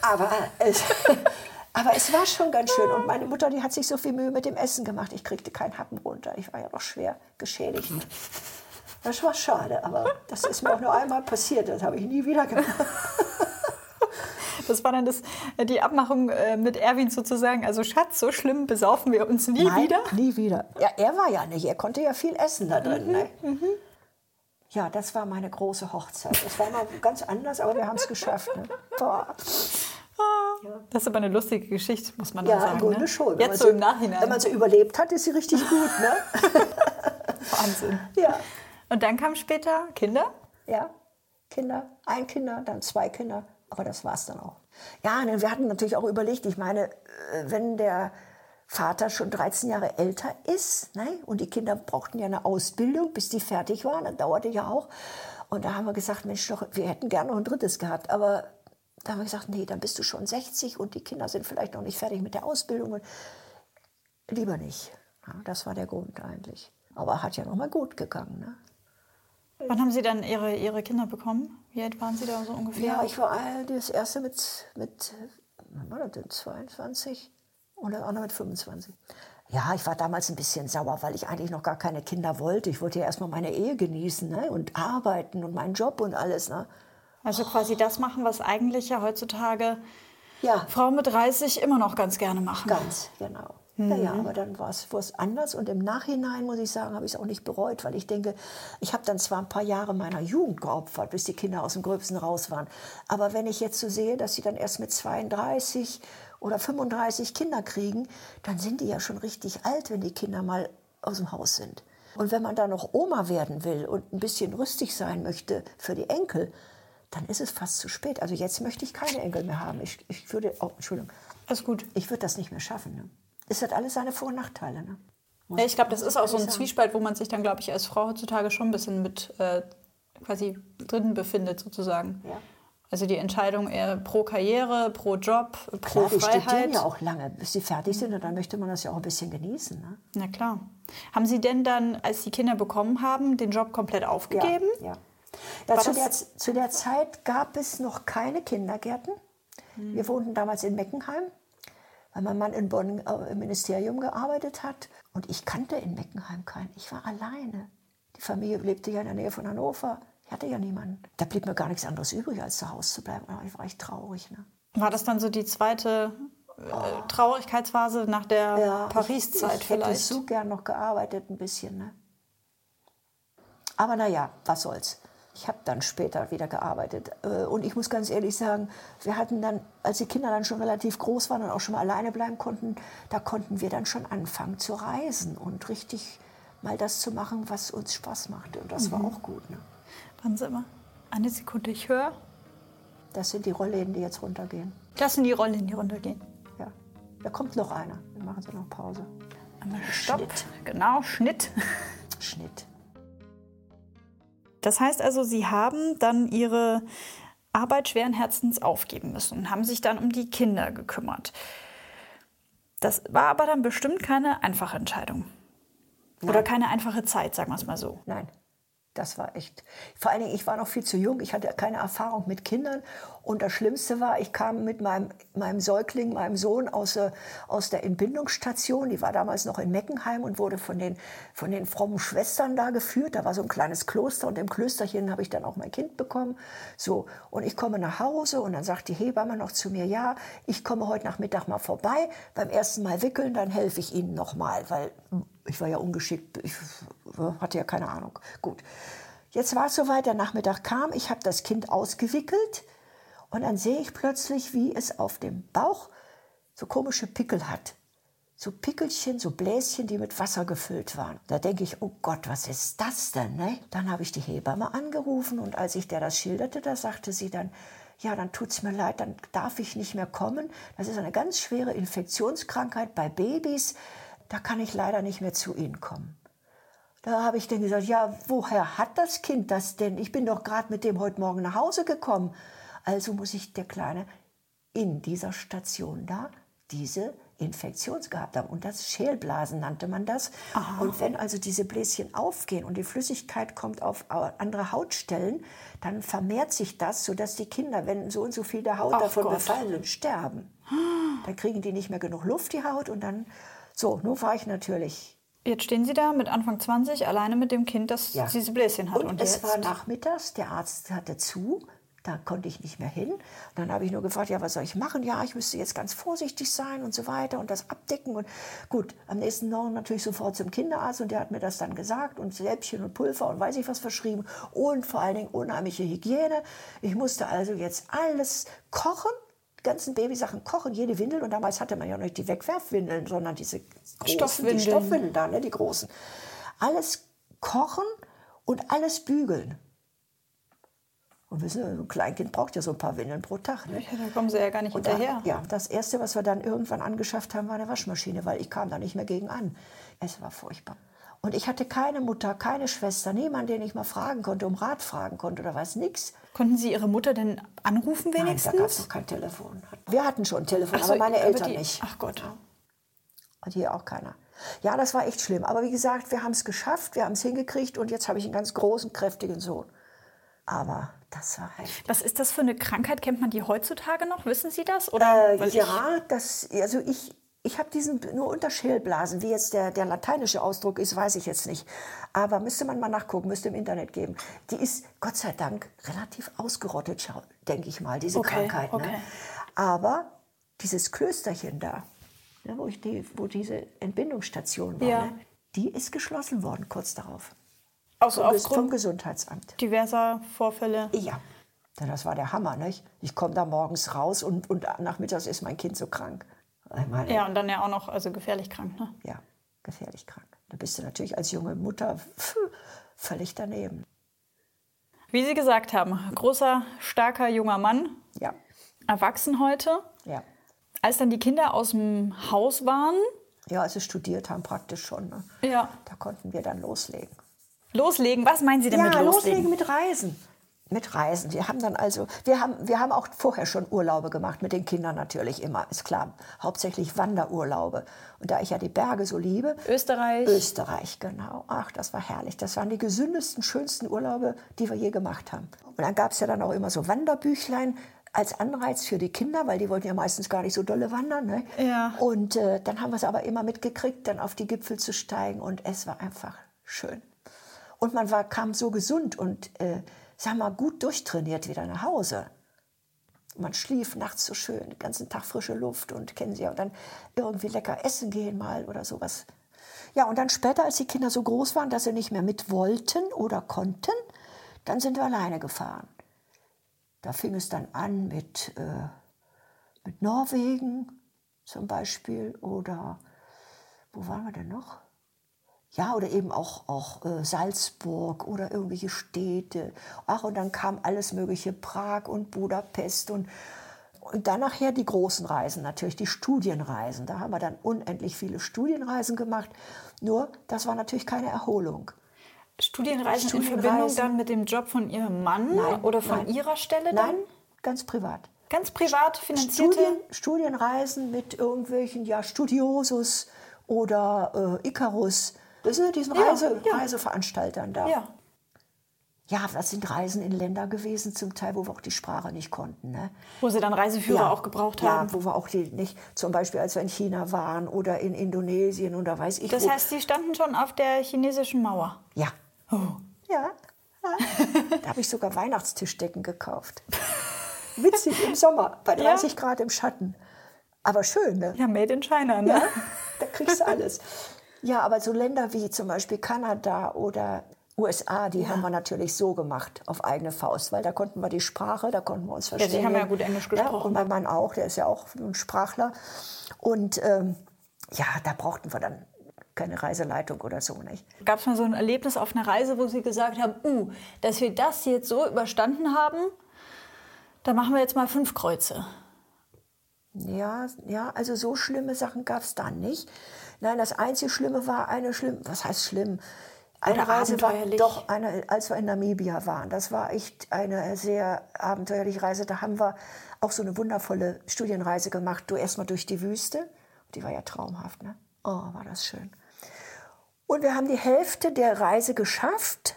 Aber es, aber es war schon ganz schön. Und meine Mutter, die hat sich so viel Mühe mit dem Essen gemacht. Ich kriegte keinen Happen runter. Ich war ja noch schwer geschädigt. Das war schade, aber das ist mir auch nur einmal passiert. Das habe ich nie wieder gemacht. Das war dann das, die Abmachung äh, mit Erwin sozusagen. Also Schatz, so schlimm besaufen wir uns nie Nein, wieder. Nie wieder. Ja, er war ja nicht. Er konnte ja viel essen da drin. Mhm, ne? mhm. Ja, das war meine große Hochzeit. Das war mal ganz anders, aber wir haben es geschafft. Ne? Boah. Das ist aber eine lustige Geschichte, muss man ja, sagen. Ja, im Grunde ne? schon. Jetzt so im Nachhinein. Wenn man so überlebt hat, ist sie richtig gut. Ne? Wahnsinn. Ja. Und dann kamen später Kinder? Ja, Kinder. Ein Kinder, dann zwei Kinder. Aber das war es dann auch. Ja, wir hatten natürlich auch überlegt, ich meine, äh, wenn der Vater schon 13 Jahre älter ist ne, und die Kinder brauchten ja eine Ausbildung, bis die fertig waren, das dauerte ja auch. Und da haben wir gesagt, Mensch, doch, wir hätten gerne noch ein drittes gehabt. Aber da haben wir gesagt, nee, dann bist du schon 60 und die Kinder sind vielleicht noch nicht fertig mit der Ausbildung. Und lieber nicht. Ja, das war der Grund eigentlich. Aber hat ja noch mal gut gegangen. Ne? Wann haben Sie dann Ihre, Ihre Kinder bekommen? Wie alt waren Sie da so ungefähr? Ja, ich war das erste mit, mit wann war das denn, 22 und das andere mit 25. Ja, ich war damals ein bisschen sauer, weil ich eigentlich noch gar keine Kinder wollte. Ich wollte ja erstmal meine Ehe genießen ne? und arbeiten und meinen Job und alles. Ne? Also quasi das machen, was eigentlich ja heutzutage ja. Frauen mit 30 immer noch ganz gerne machen. Ganz, genau. Mhm. Ja, ja, aber dann war es anders und im Nachhinein, muss ich sagen, habe ich es auch nicht bereut, weil ich denke, ich habe dann zwar ein paar Jahre meiner Jugend geopfert, bis die Kinder aus dem Gröbsten raus waren, aber wenn ich jetzt so sehe, dass sie dann erst mit 32 oder 35 Kinder kriegen, dann sind die ja schon richtig alt, wenn die Kinder mal aus dem Haus sind. Und wenn man dann noch Oma werden will und ein bisschen rüstig sein möchte für die Enkel, dann ist es fast zu spät. Also jetzt möchte ich keine Enkel mehr haben. Ich, ich würde, oh, Entschuldigung. Alles gut. Ich würde das nicht mehr schaffen. Ne? Es hat alles seine Vor- und Nachteile. Ne? Ja, ich glaube, das ist auch so ein. Zwiespalt, wo man sich dann, glaube ich, als Frau heutzutage schon ein bisschen mit äh, quasi drin befindet, sozusagen. Ja. Also die Entscheidung eher pro Karriere, pro Job, pro klar, die Freiheit. Die studieren ja auch lange, bis sie fertig sind und dann möchte man das ja auch ein bisschen genießen. Ne? Na klar. Haben Sie denn dann, als Sie Kinder bekommen haben, den Job komplett aufgegeben? Ja. ja. ja zu, der, zu, der, Zeit gab es noch keine Kindergärten. Hm. Wir wohnten damals in Meckenheim weil mein Mann in Bonn äh, im Ministerium gearbeitet hat. Und ich kannte in Meckenheim keinen. Ich war alleine. Die Familie lebte ja in der Nähe von Hannover. Ich hatte ja niemanden. Da blieb mir gar nichts anderes übrig, als zu Hause zu bleiben. Da war ich traurig. Ne? War das dann so die zweite äh, Traurigkeitsphase nach der ja, Paris-Zeit vielleicht? Ich hätte so gern noch gearbeitet, ein bisschen. Ne? Aber naja, was soll's. Ich habe dann später wieder gearbeitet. Äh, und ich muss ganz ehrlich sagen, wir hatten dann, als die Kinder dann schon relativ groß waren und auch schon mal alleine bleiben konnten, da konnten wir dann schon anfangen zu reisen und richtig mal das zu machen, was uns Spaß machte. Und das mhm. war auch gut. Ne? Warten Sie mal, eine Sekunde, ich höre. Das sind die Rollläden, die jetzt runtergehen. Das sind die Rollläden, die runtergehen. Ja. Da kommt noch einer. Dann machen Sie noch Pause. Einmal Stopp. Schnitt. Genau, Schnitt. Schnitt. Das heißt also, Sie haben dann Ihre Arbeit schweren Herzens aufgeben müssen und haben sich dann um die Kinder gekümmert. Das war aber dann bestimmt keine einfache Entscheidung. Nein. Oder keine einfache Zeit, sagen wir es mal so. Nein. Das war echt. Vor allen Dingen, ich war noch viel zu jung. Ich hatte keine Erfahrung mit Kindern. Und das Schlimmste war, ich kam mit meinem, meinem Säugling, meinem Sohn aus, äh, aus der Entbindungsstation. Die war damals noch in Meckenheim und wurde von den, von den frommen Schwestern da geführt. Da war so ein kleines Kloster und im Klösterchen habe ich dann auch mein Kind bekommen. So. Und ich komme nach Hause und dann sagt die Hebamme noch zu mir, ja, ich komme heute Nachmittag mal vorbei. Beim ersten Mal wickeln, dann helfe ich Ihnen noch mal, weil ich war ja ungeschickt. Ich hatte ja keine Ahnung. Gut. Jetzt war es soweit, der Nachmittag kam, ich habe das Kind ausgewickelt und dann sehe ich plötzlich, wie es auf dem Bauch so komische Pickel hat. so Pickelchen, so Bläschen, die mit Wasser gefüllt waren. Da denke ich, oh Gott, was ist das denn? Ne? Dann habe ich die Hebamme angerufen und als ich der das schilderte, da sagte sie dann, ja, dann tut es mir leid, dann darf ich nicht mehr kommen. Das ist eine ganz schwere Infektionskrankheit bei Babys. Da kann ich leider nicht mehr zu Ihnen kommen. Da habe ich dann gesagt, ja, woher hat das Kind das denn? Ich bin doch gerade mit dem heute Morgen nach Hause gekommen. Also muss ich der Kleine in dieser Station da diese Infektion gehabt haben. Und das Schälblasen nannte man das. Aha. Und wenn also diese Bläschen aufgehen und die Flüssigkeit kommt auf andere Hautstellen, dann vermehrt sich das, sodass die Kinder, wenn so und so viel der Haut Ach davon Gott. befallen sind, sterben. Dann kriegen die nicht mehr genug Luft, die Haut. Und dann, so, nun war ich natürlich Jetzt stehen Sie da mit Anfang 20 alleine mit dem Kind, das ja. diese Bläschen hat. Und, und es jetzt? war nachmittags, der Arzt hatte zu da konnte ich nicht mehr hin. Und dann habe ich nur gefragt, ja, was soll ich machen? Ja, ich müsste jetzt ganz vorsichtig sein und so weiter und das abdecken. Und gut, am nächsten Morgen natürlich sofort zum Kinderarzt und der hat mir das dann gesagt und Säbchen und Pulver und weiß ich was verschrieben und vor allen Dingen unheimliche Hygiene. Ich musste also jetzt alles kochen ganzen Babysachen kochen, jede Windel. Und damals hatte man ja noch nicht die Wegwerfwindeln, sondern diese großen, Stoffwindeln. die Stoffwindeln da, ne, die großen. Alles kochen und alles bügeln. Und wissen Sie, ein Kleinkind braucht ja so ein paar Windeln pro Tag. Ne? Ja, da kommen sie ja gar nicht und hinterher. Da, ja, das Erste, was wir dann irgendwann angeschafft haben, war eine Waschmaschine, weil ich kam da nicht mehr gegen an. Es war furchtbar. Und ich hatte keine Mutter, keine Schwester, niemanden, den ich mal fragen konnte, um Rat fragen konnte oder was, nix. Konnten Sie Ihre Mutter denn anrufen wenigstens? Nein, da gab es noch kein Telefon. Wir hatten schon ein Telefon, so, aber meine Eltern die, nicht. Ach Gott. Und hier auch keiner. Ja, das war echt schlimm. Aber wie gesagt, wir haben es geschafft, wir haben es hingekriegt und jetzt habe ich einen ganz großen, kräftigen Sohn. Aber das war heftig. Was ist das für eine Krankheit? Kennt man die heutzutage noch? Wissen Sie das? Oder? Äh, ja, das, also ich, ich habe diesen nur unter Schälblasen. Wie jetzt der, der lateinische Ausdruck ist, weiß ich jetzt nicht. Aber müsste man mal nachgucken, müsste im Internet geben. Die ist Gott sei Dank relativ ausgerottet, denke ich mal, diese okay, Krankheit. Ne? Okay. Aber dieses Klösterchen da, ne, wo, ich die, wo diese Entbindungsstation war, ja. ne, die ist geschlossen worden kurz darauf. Also vom, vom Gesundheitsamt. Diverser Vorfälle? Ja. Das war der Hammer, nicht? Ich komme da morgens raus und, und nachmittags ist mein Kind so krank. Meine, ja, und dann ja auch noch also gefährlich krank, ne? Ja, gefährlich krank. Da bist du natürlich als junge Mutter völlig daneben. Wie Sie gesagt haben, großer, starker junger Mann. Ja. Erwachsen heute. Ja. Als dann die Kinder aus dem Haus waren. Ja, als sie studiert haben, praktisch schon. Ne? Ja. Da konnten wir dann loslegen. Loslegen? Was meinen Sie denn ja, mit loslegen? loslegen mit Reisen. Mit Reisen. Wir haben dann also, wir haben, wir haben auch vorher schon Urlaube gemacht, mit den Kindern natürlich immer, ist klar. Hauptsächlich Wanderurlaube. Und da ich ja die Berge so liebe. Österreich. Österreich, genau. Ach, das war herrlich. Das waren die gesündesten, schönsten Urlaube, die wir je gemacht haben. Und dann gab es ja dann auch immer so Wanderbüchlein als Anreiz für die Kinder, weil die wollten ja meistens gar nicht so dolle wandern. Ne? Ja. Und äh, dann haben wir es aber immer mitgekriegt, dann auf die Gipfel zu steigen. Und es war einfach schön. Und man war, kam so gesund und, äh, sag mal, gut durchtrainiert wieder nach Hause. Man schlief nachts so schön, den ganzen Tag frische Luft und kennen Sie ja, und dann irgendwie lecker essen gehen mal oder sowas. Ja, und dann später, als die Kinder so groß waren, dass sie nicht mehr mit wollten oder konnten, dann sind wir alleine gefahren. Da fing es dann an mit, äh, mit Norwegen zum Beispiel oder wo waren wir denn noch? Ja, oder eben auch, auch äh, Salzburg oder irgendwelche Städte. Ach, und dann kam alles Mögliche, Prag und Budapest und, und dann nachher die großen Reisen, natürlich die Studienreisen. Da haben wir dann unendlich viele Studienreisen gemacht. Nur, das war natürlich keine Erholung. Studienreisen, Studienreisen in Verbindung dann mit dem Job von Ihrem Mann nein, oder von nein. Ihrer Stelle dann? Nein, ganz privat. Ganz privat finanzierte? Studien, Studienreisen mit irgendwelchen ja, Studiosus oder äh, Icarus Wissen Sie, diesen Reise, ja. Reiseveranstaltern da. Ja. Ja, das sind Reisen in Länder gewesen, zum Teil, wo wir auch die Sprache nicht konnten. Ne? Wo Sie dann Reiseführer ja, auch gebraucht haben? Ja, wo wir auch die nicht, zum Beispiel als wir in China waren oder in Indonesien oder weiß ich Das wo. heißt, Sie standen schon auf der chinesischen Mauer? Ja. Oh. Ja. ja. da habe ich sogar Weihnachtstischdecken gekauft. Witzig, im Sommer, bei 30 ja. Grad im Schatten. Aber schön, ne? Ja, made in China, ne? Ja, da kriegst du alles. Ja, aber so Länder wie zum Beispiel Kanada oder USA, die ja. haben wir natürlich so gemacht, auf eigene Faust, weil da konnten wir die Sprache, da konnten wir uns verstehen. Ja, Sie haben ja gut Englisch gesprochen. Ja, und mein Mann auch, der ist ja auch ein Sprachler. Und ähm, ja, da brauchten wir dann keine Reiseleitung oder so, nicht? Gab es mal so ein Erlebnis auf einer Reise, wo Sie gesagt haben, uh, dass wir das jetzt so überstanden haben, da machen wir jetzt mal fünf Kreuze. Ja, ja, also so schlimme Sachen gab es dann nicht. Nein, das einzige Schlimme war eine schlimm, was heißt schlimm? Eine Oder Reise war doch eine, als wir in Namibia waren. Das war echt eine sehr abenteuerliche Reise. Da haben wir auch so eine wundervolle Studienreise gemacht. Du erstmal durch die Wüste. Die war ja traumhaft, ne? Oh, war das schön. Und wir haben die Hälfte der Reise geschafft,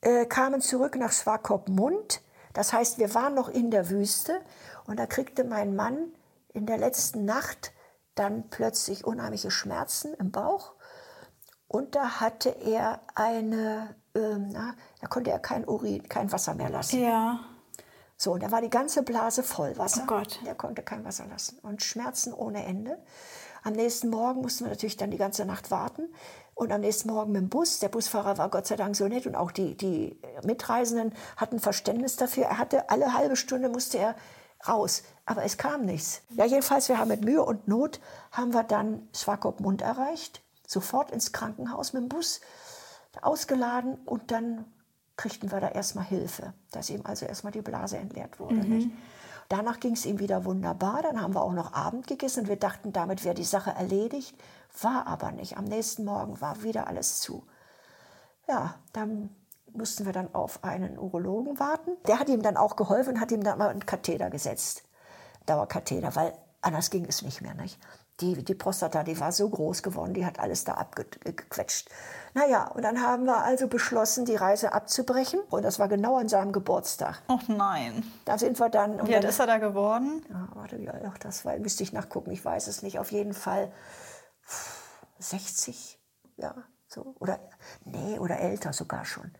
äh, kamen zurück nach Swakopmund. Das heißt, wir waren noch in der Wüste und da kriegte mein Mann in der letzten Nacht dann plötzlich unheimliche Schmerzen im Bauch. Und da hatte er eine, ähm, na, da konnte er kein Urin, kein Wasser mehr lassen. Ja. So, und da war die ganze Blase voll Wasser. Oh Gott. Der konnte kein Wasser lassen. Und Schmerzen ohne Ende. Am nächsten Morgen mussten wir natürlich dann die ganze Nacht warten. Und am nächsten Morgen mit dem Bus. Der Busfahrer war Gott sei Dank so nett und auch die, die Mitreisenden hatten Verständnis dafür. Er hatte alle halbe Stunde musste er raus. Aber es kam nichts. Ja, jedenfalls, wir haben mit Mühe und Not haben wir dann Swakopmund erreicht. Sofort ins Krankenhaus mit dem Bus ausgeladen und dann kriegten wir da erstmal Hilfe, dass ihm also erstmal die Blase entleert wurde. Nicht? Danach ging es ihm wieder wunderbar. Dann haben wir auch noch Abend gegessen und wir dachten, damit wäre die Sache erledigt. War aber nicht. Am nächsten Morgen war wieder alles zu. Ja, dann mussten wir dann auf einen Urologen warten. Der hat ihm dann auch geholfen und hat ihm dann mal einen Katheter gesetzt. Dauerkatheter, weil anders ging es nicht mehr. Nicht? Die, die Prostata, die war so groß geworden, die hat alles da abgequetscht. Naja, und dann haben wir also beschlossen, die Reise abzubrechen. Und das war genau an seinem Geburtstag. Oh nein. Da sind wir dann. und Wie alt dann- ist er da geworden? ja, warte, ja, ach, das war, müsste ich nachgucken, ich weiß es nicht. Auf jeden Fall 60, ja, so. Oder, nee, oder älter sogar schon.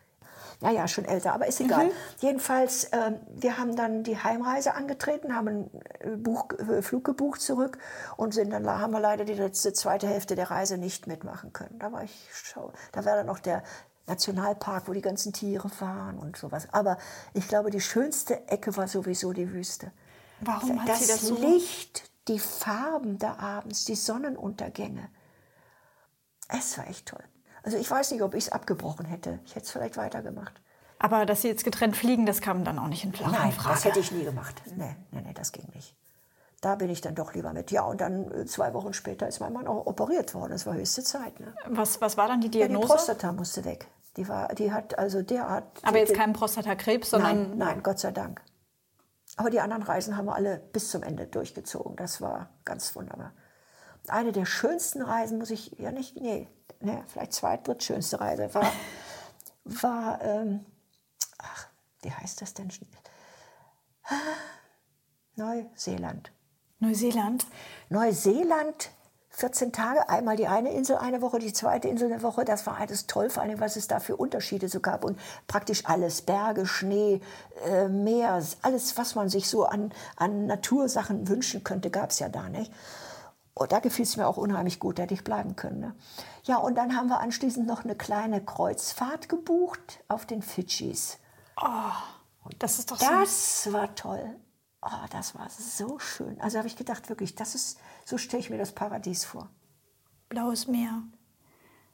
Ja, ja, schon älter, aber ist egal. Jedenfalls, ähm, wir haben dann die Heimreise angetreten, haben einen äh, Buch, äh, Flug gebucht zurück und sind dann, haben wir leider die letzte, zweite Hälfte der Reise nicht mitmachen können. Da war ich, schau, da war dann noch der Nationalpark, wo die ganzen Tiere waren und sowas. Aber ich glaube, die schönste Ecke war sowieso die Wüste. Warum hat das sie das so? Licht, die Farben da abends, die Sonnenuntergänge. Es war echt toll. Also ich weiß nicht, ob ich es abgebrochen hätte. Ich hätte es vielleicht weitergemacht. Aber dass sie jetzt getrennt fliegen, das kam dann auch nicht in Frage. Nein, das hätte ich nie gemacht. Nee, nee, nee, das ging nicht. Da bin ich dann doch lieber mit. Ja, und dann äh, zwei Wochen später ist mein Mann auch operiert worden. Das war höchste Zeit. Ne? Was, was war dann die Ja, die Diagnose? Prostata musste weg. Die, war, die hat also derart... Aber jetzt die- kein Prostatakrebs, sondern Nein, nein, Gott sei Dank. Aber die anderen Reisen haben wir alle bis zum Ende durchgezogen. Das war ganz wunderbar. Eine der schönsten Reisen, muss ich ja nicht, nee, nee vielleicht zweit, drittschönste Reise war, war ähm, ach, wie heißt das denn? Neuseeland. Neuseeland. Neuseeland, 14 Tage, einmal die eine Insel eine Woche, die zweite Insel eine Woche. Das war alles toll, vor allem, was es da für Unterschiede so gab. Und praktisch alles, Berge, Schnee, äh, Meer, alles, was man sich so an, an Natursachen wünschen könnte, gab es ja da nicht. Und da gefiel es mir auch unheimlich gut, da hätte ich bleiben können. Ne? Ja, und dann haben wir anschließend noch eine kleine Kreuzfahrt gebucht auf den Fidschis. Das ist doch so. Das war toll. Oh, das war so schön. Also habe ich gedacht, wirklich, das ist, so stelle ich mir das Paradies vor. Blaues Meer.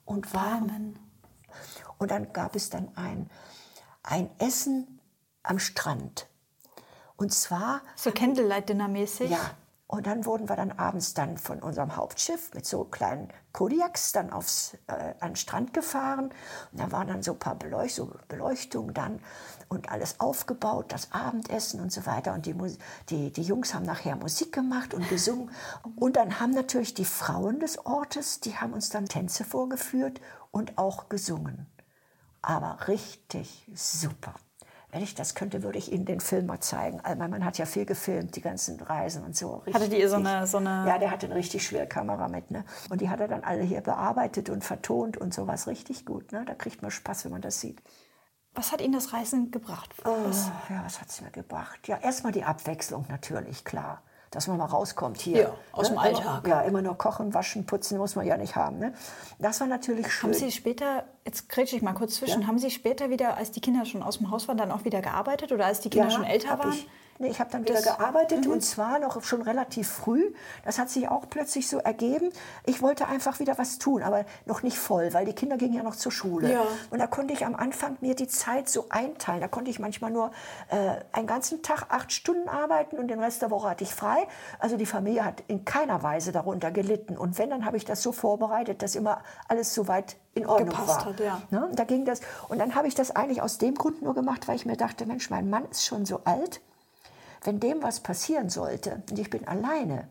Und warm. Palmen. Und dann gab es dann ein, ein Essen am Strand. Und zwar, So Candlelight-Dinner-mäßig. ja, und dann wurden wir dann abends dann von unserem Hauptschiff mit so kleinen Kodiaks dann aufs, äh, an den Strand gefahren. Und da waren dann so ein paar Beleucht so Beleuchtungen dann und alles aufgebaut, das Abendessen und so weiter. Und die, die, die Jungs haben nachher Musik gemacht und gesungen. Und dann haben natürlich die Frauen des Ortes, die haben uns dann Tänze vorgeführt und auch gesungen. Aber richtig super. Wenn ich das könnte, würde ich Ihnen den Film mal zeigen. Also mein Mann hat ja viel gefilmt, die ganzen Reisen und so. Hattet ihr so Richtig. eine- so eine- Ja, der hatte eine richtig schwere Kamera mit. Ne? Und die hat er dann alle hier bearbeitet und vertont und sowas. Richtig gut. Ne? Da kriegt man Spaß, wenn man das sieht. Was hat Ihnen das Reisen gebracht? Was? Oh, ja, was hat es mir gebracht? Ja, erstmal die Abwechslung natürlich, klar. Dass man mal rauskommt hier. Ja, aus dem Alltag. Ja, immer nur kochen, waschen, putzen muss man ja nicht haben. Ne? Das war natürlich schön. Haben Sie später, jetzt grätsche ich mal kurz zwischen, haben Sie später wieder, als die Kinder schon aus dem Haus waren, dann auch wieder gearbeitet oder als die Kinder schon älter waren? Ich, Nee, ich habe dann wieder gearbeitet und zwar noch schon relativ früh. Das hat sich auch plötzlich so ergeben. Ich wollte einfach wieder was tun, aber noch nicht voll, weil die Kinder gingen ja noch zur Schule. Ja. Und da konnte ich am Anfang mir die Zeit so einteilen. Da konnte ich manchmal nur äh, einen ganzen Tag acht Stunden arbeiten und den Rest der Woche hatte ich frei. Also die Familie hat in keiner Weise darunter gelitten. Und wenn, dann habe ich das so vorbereitet, dass immer alles soweit in Ordnung Gepasst war. hat, ja. Ne? Da ging das. Und dann habe ich das eigentlich aus dem Grund nur gemacht, weil ich mir dachte, Mensch, mein Mann ist schon so alt. Wenn dem was passieren sollte und ich bin alleine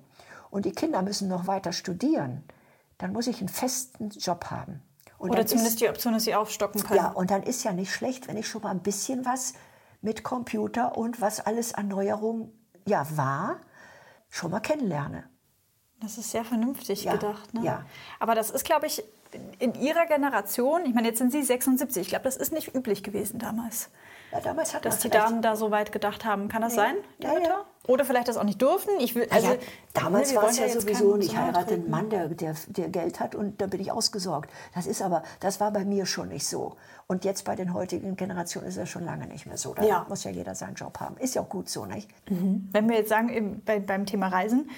und die Kinder müssen noch weiter studieren, dann muss ich einen festen Job haben. Und Oder zumindest ist, die Option, dass sie aufstocken können. ja, und dann ist ja nicht schlecht, wenn ich schon mal ein bisschen was mit Computer und was alles an Neuerungen ja war, schon mal kennenlerne. Das ist sehr vernünftig Ja, gedacht. Ne? ja. Aber das ist, glaube ich, in Ihrer Generation, ich meine, jetzt sind Sie 76, ich glaube, das ist nicht üblich gewesen damals, Ja, damals hat dass die Damen da so weit gedacht haben. Kann das Ja, sein, ja, ja. Oder vielleicht das auch nicht durften? Ich will, Also, ja, damals war es ja sowieso nicht, ich heirate einen. Mann, der, der, der Geld hat und da bin ich ausgesorgt. Das ist aber, das war bei mir schon nicht so. Und jetzt bei den heutigen Generationen ist das schon lange nicht mehr so. Da Ja. muss ja jeder seinen Job haben. Ist ja auch gut so, nicht? Wenn wir jetzt sagen, eben bei, beim Thema Reisen,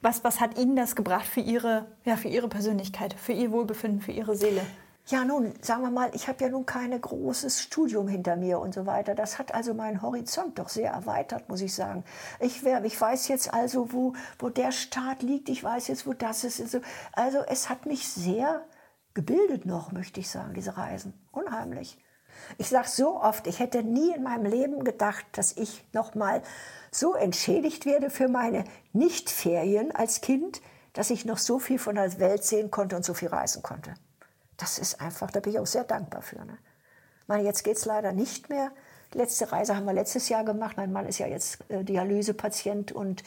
was, was hat Ihnen das gebracht für Ihre, ja, für Ihre Persönlichkeit, für Ihr Wohlbefinden, für Ihre Seele? Ja, nun, sagen wir mal, ich habe ja nun kein großes Studium hinter mir und so weiter. Das hat also meinen Horizont doch sehr erweitert, muss ich sagen. Ich, wär, ich weiß jetzt also, wo, wo der Staat liegt. Ich weiß jetzt, wo das ist. Also, also es hat mich sehr gebildet noch, möchte ich sagen, diese Reisen. Unheimlich. Ich sage so oft, ich hätte nie in meinem Leben gedacht, dass ich noch mal so entschädigt werde für meine Nichtferien als Kind, dass ich noch so viel von der Welt sehen konnte und so viel reisen konnte. Das ist einfach, da bin ich auch sehr dankbar für. Ne? Ich meine, jetzt geht es leider nicht mehr. Die letzte Reise haben wir letztes Jahr gemacht. Mein Mann ist ja jetzt äh, Dialysepatient und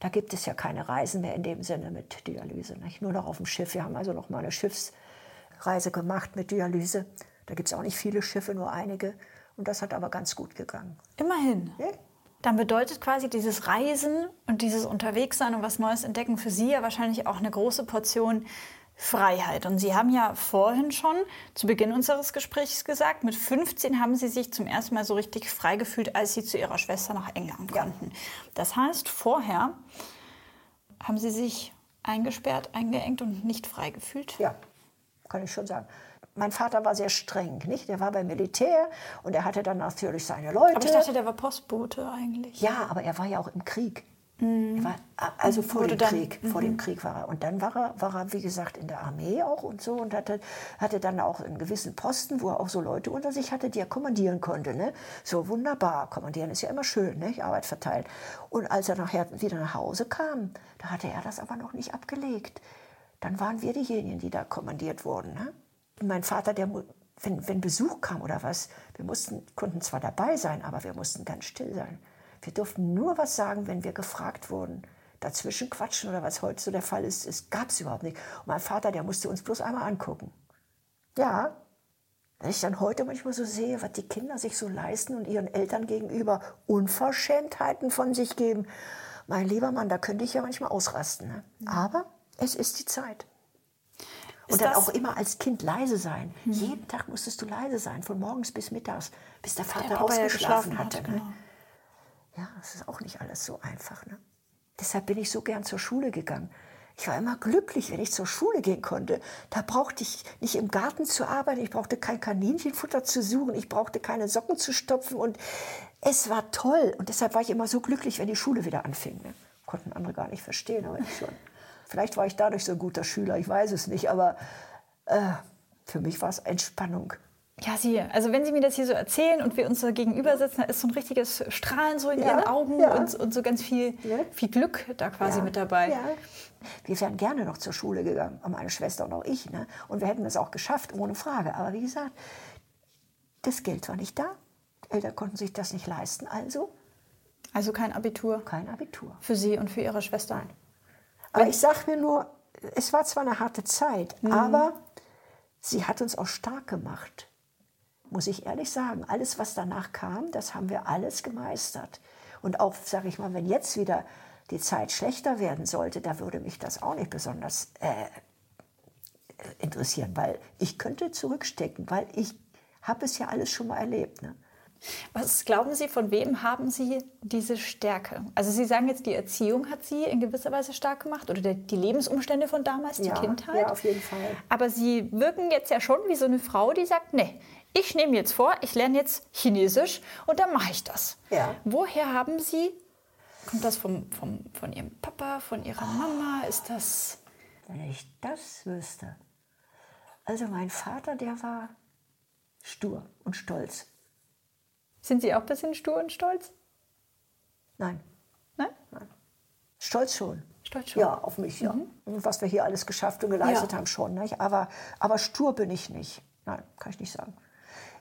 da gibt es ja keine Reisen mehr in dem Sinne mit Dialyse. Nicht? Nur noch auf dem Schiff. Wir haben also noch mal eine Schiffsreise gemacht mit Dialyse. Da gibt es auch nicht viele Schiffe, nur einige. Und das hat aber ganz gut gegangen. Immerhin. Ja. Dann bedeutet quasi dieses Reisen und dieses Unterwegssein und was Neues entdecken für Sie ja wahrscheinlich auch eine große Portion Freiheit. Und Sie haben ja vorhin schon zu Beginn unseres Gesprächs gesagt, mit 15 haben Sie sich zum ersten Mal so richtig frei gefühlt, als Sie zu Ihrer Schwester nach England konnten. Das heißt, vorher haben Sie sich eingesperrt, eingeengt und nicht frei gefühlt? Ja, kann ich schon sagen. Mein Vater war sehr streng, nicht? Der war beim Militär und er hatte dann natürlich seine Leute. Aber ich dachte, der war Postbote eigentlich. Ja, aber er war ja auch im Krieg. Er war, also vor Wurde dem dann- Krieg, vor dem Krieg war er. Und dann war er, war er, wie gesagt, in der Armee auch und so und hatte, hatte dann auch einen gewissen Posten, wo er auch so Leute unter sich hatte, die er kommandieren konnte. Ne? So wunderbar. Kommandieren ist ja immer schön, ne? Arbeit verteilen. Und als er nachher wieder nach Hause kam, da hatte er das aber noch nicht abgelegt. Dann waren wir diejenigen, die da kommandiert wurden. Ne? Mein Vater, der, wenn, wenn Besuch kam oder was, wir mussten, konnten zwar dabei sein, aber wir mussten ganz still sein. Wir durften nur was sagen, wenn wir gefragt wurden. Dazwischen quatschen oder was heute so der Fall ist, es gab es überhaupt nicht. Und mein Vater, der musste uns bloß einmal angucken. Ja, wenn ich dann heute manchmal so sehe, was die Kinder sich so leisten und ihren Eltern gegenüber Unverschämtheiten von sich geben, mein lieber Mann, da könnte ich ja manchmal ausrasten. Ne? Aber es ist die Zeit. Und dann auch immer als Kind leise sein. Jeden Tag musstest du leise sein, von morgens bis mittags, bis der Vater ja ausgeschlafen geschlafen hat, hatte. genau. Ne? Ja, das ist auch nicht alles so einfach. Ne? Deshalb bin ich so gern zur Schule gegangen. Ich war immer glücklich, wenn ich zur Schule gehen konnte. Da brauchte ich nicht im Garten zu arbeiten, ich brauchte kein Kaninchenfutter zu suchen, ich brauchte keine Socken zu stopfen. Und es war toll. Und deshalb war ich immer so glücklich, wenn die Schule wieder anfing. Ne? Konnten andere gar nicht verstehen, aber ich schon. Vielleicht war ich dadurch so ein guter Schüler, ich weiß es nicht. Aber äh, für mich war es Entspannung. Ja, Sie, also wenn Sie mir das hier so erzählen und wir uns so gegenüber sitzen, da ist so ein richtiges Strahlen so in Ja, Ihren Augen ja. und, und so ganz viel, Ja. viel Glück da quasi Ja, mit dabei. Wir wären gerne noch zur Schule gegangen, meine Schwester und auch ich. Ne? Und wir hätten es auch geschafft, ohne Frage. Aber wie gesagt, das Geld war nicht da. Die Eltern konnten sich das nicht leisten, also Also kein Abitur kein Abitur. für Sie und für Ihre Schwester. Aber ich sage mir nur, es war zwar eine harte Zeit, Mhm. aber sie hat uns auch stark gemacht. Muss ich ehrlich sagen, alles, was danach kam, das haben wir alles gemeistert. Und auch, sage ich mal, wenn jetzt wieder die Zeit schlechter werden sollte, da würde mich das auch nicht besonders äh, interessieren, weil ich könnte zurückstecken, weil ich habe es ja alles schon mal erlebt. Ne? Was glauben Sie, von wem haben Sie diese Stärke? Also Sie sagen jetzt, die Erziehung hat Sie in gewisser Weise stark gemacht oder die Lebensumstände von damals, die ja, Kindheit. Ja, auf jeden Fall. Aber Sie wirken jetzt ja schon wie so eine Frau, die sagt, nee, ich nehme jetzt vor, ich lerne jetzt Chinesisch und dann mache ich das. Ja. Woher haben Sie, kommt das vom, vom, von Ihrem Papa, von Ihrer Mama? Ist das... Wenn ich das wüsste. Also mein Vater, der war stur und stolz. Sind Sie auch ein bisschen stur und stolz? Nein, Nein? stolz schon. Stolz schon. Ja, auf mich, ja. Und was wir hier alles geschafft und geleistet Ja. haben schon. Nicht? Aber, aber stur bin ich nicht. Nein, kann ich nicht sagen.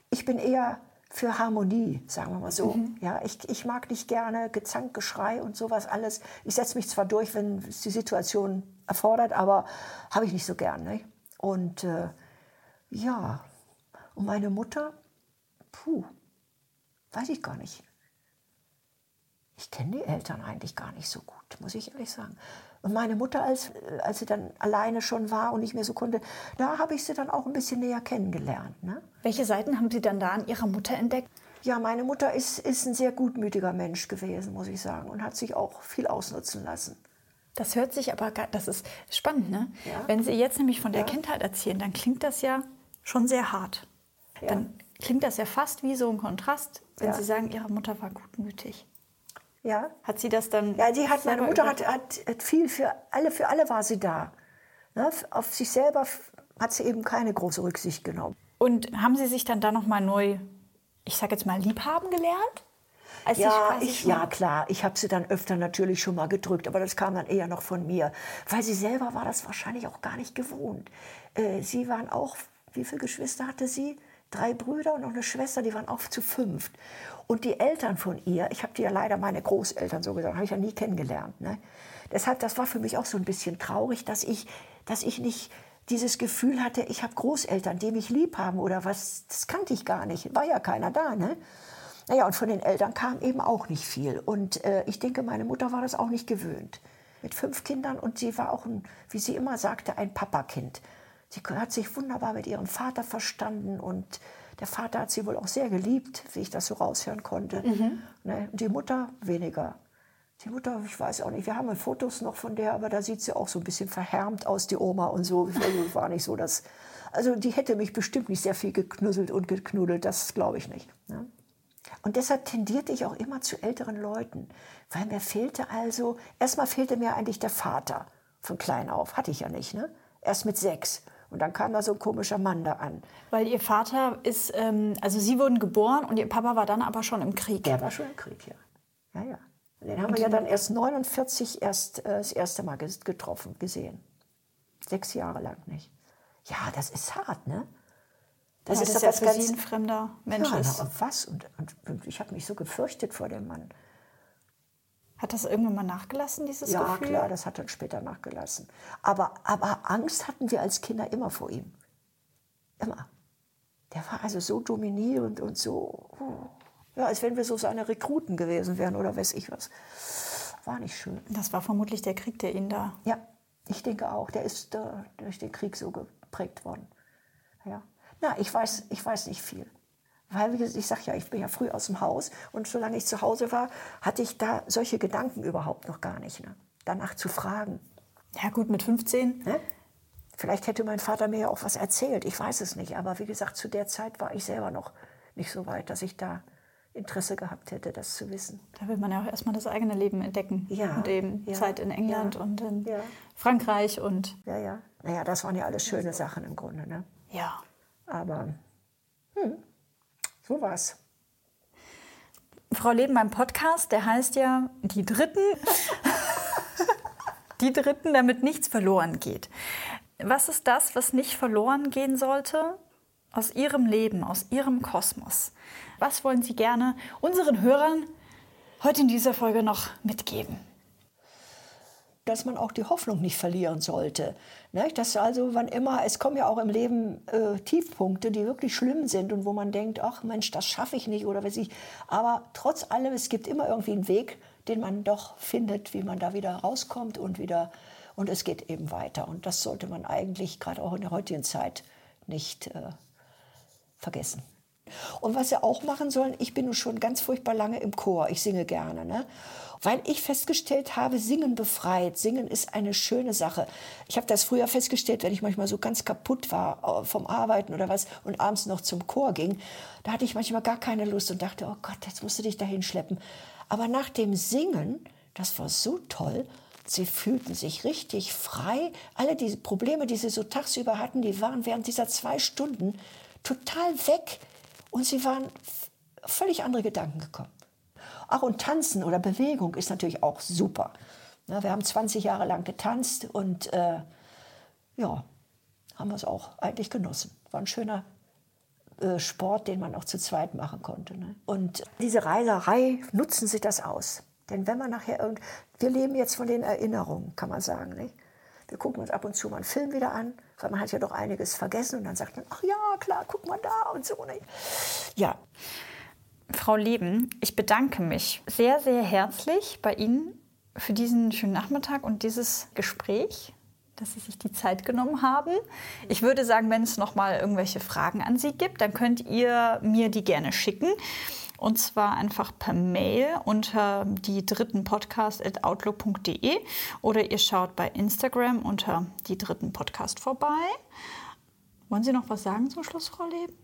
Ich bin eher für Harmonie, sagen wir mal so. Ja, ich, ich mag nicht gerne Gezank, Geschrei und sowas alles. Ich setze mich zwar durch, wenn es die Situation erfordert, aber habe ich nicht so gern. Nicht? Und äh, ja, und meine Mutter, puh, weiß ich gar nicht. Ich kenne die Eltern eigentlich gar nicht so gut, muss ich ehrlich sagen. Und meine Mutter, als, als sie dann alleine schon war und nicht mehr so konnte, da habe ich sie dann auch ein bisschen näher kennengelernt. Ne? Welche Seiten haben Sie dann da an Ihrer Mutter entdeckt? Ja, meine Mutter ist, ist ein sehr gutmütiger Mensch gewesen, muss ich sagen, und hat sich auch viel ausnutzen lassen. Das hört sich aber, gar- das ist spannend, ne? Ja. Wenn Sie jetzt nämlich von der Ja. Kindheit erzählen, dann klingt das ja schon sehr hart. Ja. Dann klingt das ja fast wie so ein Kontrast, wenn Ja. Sie sagen, Ihre Mutter war gutmütig. Ja, Hat sie das dann? ja die hat, meine Mutter hat, hat, hat viel für alle, für alle war sie da. Ne? Auf sich selber hat sie eben keine große Rücksicht genommen. Und haben Sie sich dann da noch mal neu, ich sag jetzt mal, liebhaben gelernt? Als Ja, ich, ja, klar. Ich habe sie dann öfter natürlich schon mal gedrückt, aber das kam dann eher noch von mir. Weil sie selber war das wahrscheinlich auch gar nicht gewohnt. Äh, sie waren auch, wie viele Geschwister hatte sie? Drei Brüder und noch eine Schwester, die waren auch zu fünft. Und die Eltern von ihr, ich habe die ja leider meine Großeltern so gesagt, habe ich ja nie kennengelernt. Ne? Deshalb, das war für mich auch so ein bisschen traurig, dass ich, dass ich nicht dieses Gefühl hatte, ich habe Großeltern, die mich lieb haben oder was, das kannte ich gar nicht. War ja keiner da, ne? Naja, und von den Eltern kam eben auch nicht viel. Und äh, ich denke, meine Mutter war das auch nicht gewöhnt. Mit fünf Kindern und sie war auch, ein, wie sie immer sagte, ein Papakind. Sie hat sich wunderbar mit ihrem Vater verstanden und der Vater hat sie wohl auch sehr geliebt, wie ich das so raushören konnte. Ne? Und die Mutter weniger. Die Mutter, ich weiß auch nicht, wir haben Fotos noch von der, aber da sieht sie auch so ein bisschen verhärmt aus, die Oma und so. Also war nicht so, dass. Also die hätte mich bestimmt nicht sehr viel geknusselt und geknuddelt, das glaube ich nicht. Ne? Und deshalb tendierte ich auch immer zu älteren Leuten, weil mir fehlte also, erstmal fehlte mir eigentlich der Vater von klein auf, hatte ich ja nicht, ne? Erst mit sechs. Und dann kam da so ein komischer Mann da an. Weil Ihr Vater ist, ähm, also Sie wurden geboren und Ihr Papa war dann aber schon im Krieg. Der war schon im Krieg, ja. Ja, ja. Und den haben wir ja dann erst 49 erst äh, das erste Mal getroffen, gesehen. Sechs Jahre lang nicht. Ja, das ist hart, ne? Das, ist doch ja für ganz- Sie ein fremder Mensch ja, ist. und was? Und, und, und ich habe mich so gefürchtet vor dem Mann. Hat das irgendwann mal nachgelassen, dieses Ja, Gefühl? klar, das hat dann später nachgelassen. Aber, aber Angst hatten wir als Kinder immer vor ihm. Immer. Der war also so dominierend und so, oh, ja, als wenn wir so seine Rekruten gewesen wären oder weiß ich was. War nicht schön. Das war vermutlich der Krieg, der ihn da. Ja, ich denke auch. Der ist äh, durch den Krieg so geprägt worden. Ja. Na, ich weiß, ich weiß nicht viel. Weil, wie gesagt, ich sage ja, ich bin ja früh aus dem Haus und solange ich zu Hause war, hatte ich da solche Gedanken überhaupt noch gar nicht. Ne? Danach zu fragen. Ja, gut, mit 15. Ne? Vielleicht hätte mein Vater mir ja auch was erzählt, ich weiß es nicht. Aber wie gesagt, zu der Zeit war ich selber noch nicht so weit, dass ich da Interesse gehabt hätte, das zu wissen. Da will man ja auch erstmal das eigene Leben entdecken. Ja, Und eben ja, Zeit in England ja, und in ja. Frankreich und Ja, ja. Naja, das waren ja alles schöne Sachen im Grunde. Ne? ja. Aber hm, so war's. Frau Leben, mein Podcast, der heißt ja Die Dritten. Die Dritten, damit nichts verloren geht. Was ist das, was nicht verloren gehen sollte aus Ihrem Leben, aus Ihrem Kosmos? Was wollen Sie gerne unseren Hörern heute in dieser Folge noch mitgeben? Dass man auch die Hoffnung nicht verlieren sollte. Ne? Dass also, wann immer, es kommen ja auch im Leben äh, Tiefpunkte, die wirklich schlimm sind und wo man denkt, ach Mensch, das schaffe ich nicht oder weiß ich. Aber trotz allem, es gibt immer irgendwie einen Weg, den man doch findet, wie man da wieder rauskommt und wieder, und es geht eben weiter. Und das sollte man eigentlich gerade auch in der heutigen Zeit nicht äh, vergessen. Und was sie auch machen sollen, ich bin nun schon ganz furchtbar lange im Chor, ich singe gerne, ne? weil ich festgestellt habe, Singen befreit. Singen ist eine schöne Sache. Ich habe das früher festgestellt, wenn ich manchmal so ganz kaputt war äh, vom Arbeiten oder was und abends noch zum Chor ging, da hatte ich manchmal gar keine Lust und dachte, oh Gott, jetzt musst du dich dahin schleppen. Aber nach dem Singen, das war so toll, Sie fühlten sich richtig frei. Alle diese Probleme, die sie so tagsüber hatten, die waren während dieser zwei Stunden total weg. Und sie waren völlig andere Gedanken gekommen. Ach, und Tanzen oder Bewegung ist natürlich auch super. Ja, wir haben 20 Jahre lang getanzt und äh, ja, haben es auch eigentlich genossen. War ein schöner äh, Sport, den man auch zu zweit machen konnte. Ne? Und diese Reiserei nutzen Sie das aus. Denn wenn man nachher irgend, wir leben jetzt von den Erinnerungen, kann man sagen, nicht? Wir gucken uns ab und zu mal einen Film wieder an, weil man hat ja doch einiges vergessen und dann sagt man, ach ja, klar, guck mal da und so. Nicht? Ja. Frau Leben, ich bedanke mich sehr, sehr herzlich bei Ihnen für diesen schönen Nachmittag und dieses Gespräch, dass Sie sich die Zeit genommen haben. Ich würde sagen, wenn es noch mal irgendwelche Fragen an Sie gibt, dann könnt ihr mir die gerne schicken. Und zwar einfach per Mail unter die dritten Podcast at outlook.de oder ihr schaut bei Instagram unter die dritten Podcast vorbei. Wollen Sie noch was sagen zum Schluss, Frau Leben?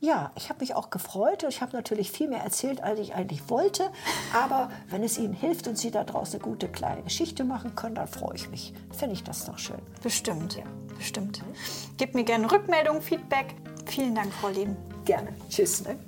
Ja, ich habe mich auch gefreut. Ich habe natürlich viel mehr erzählt, als ich eigentlich wollte. Aber wenn es Ihnen hilft und Sie da draußen eine gute kleine Geschichte machen können, dann freue ich mich. Finde ich das doch schön. Bestimmt, ja. bestimmt. Gebt mir gerne Rückmeldung, Feedback. Vielen Dank, Frau Leben. Gerne. Tschüss. Ne?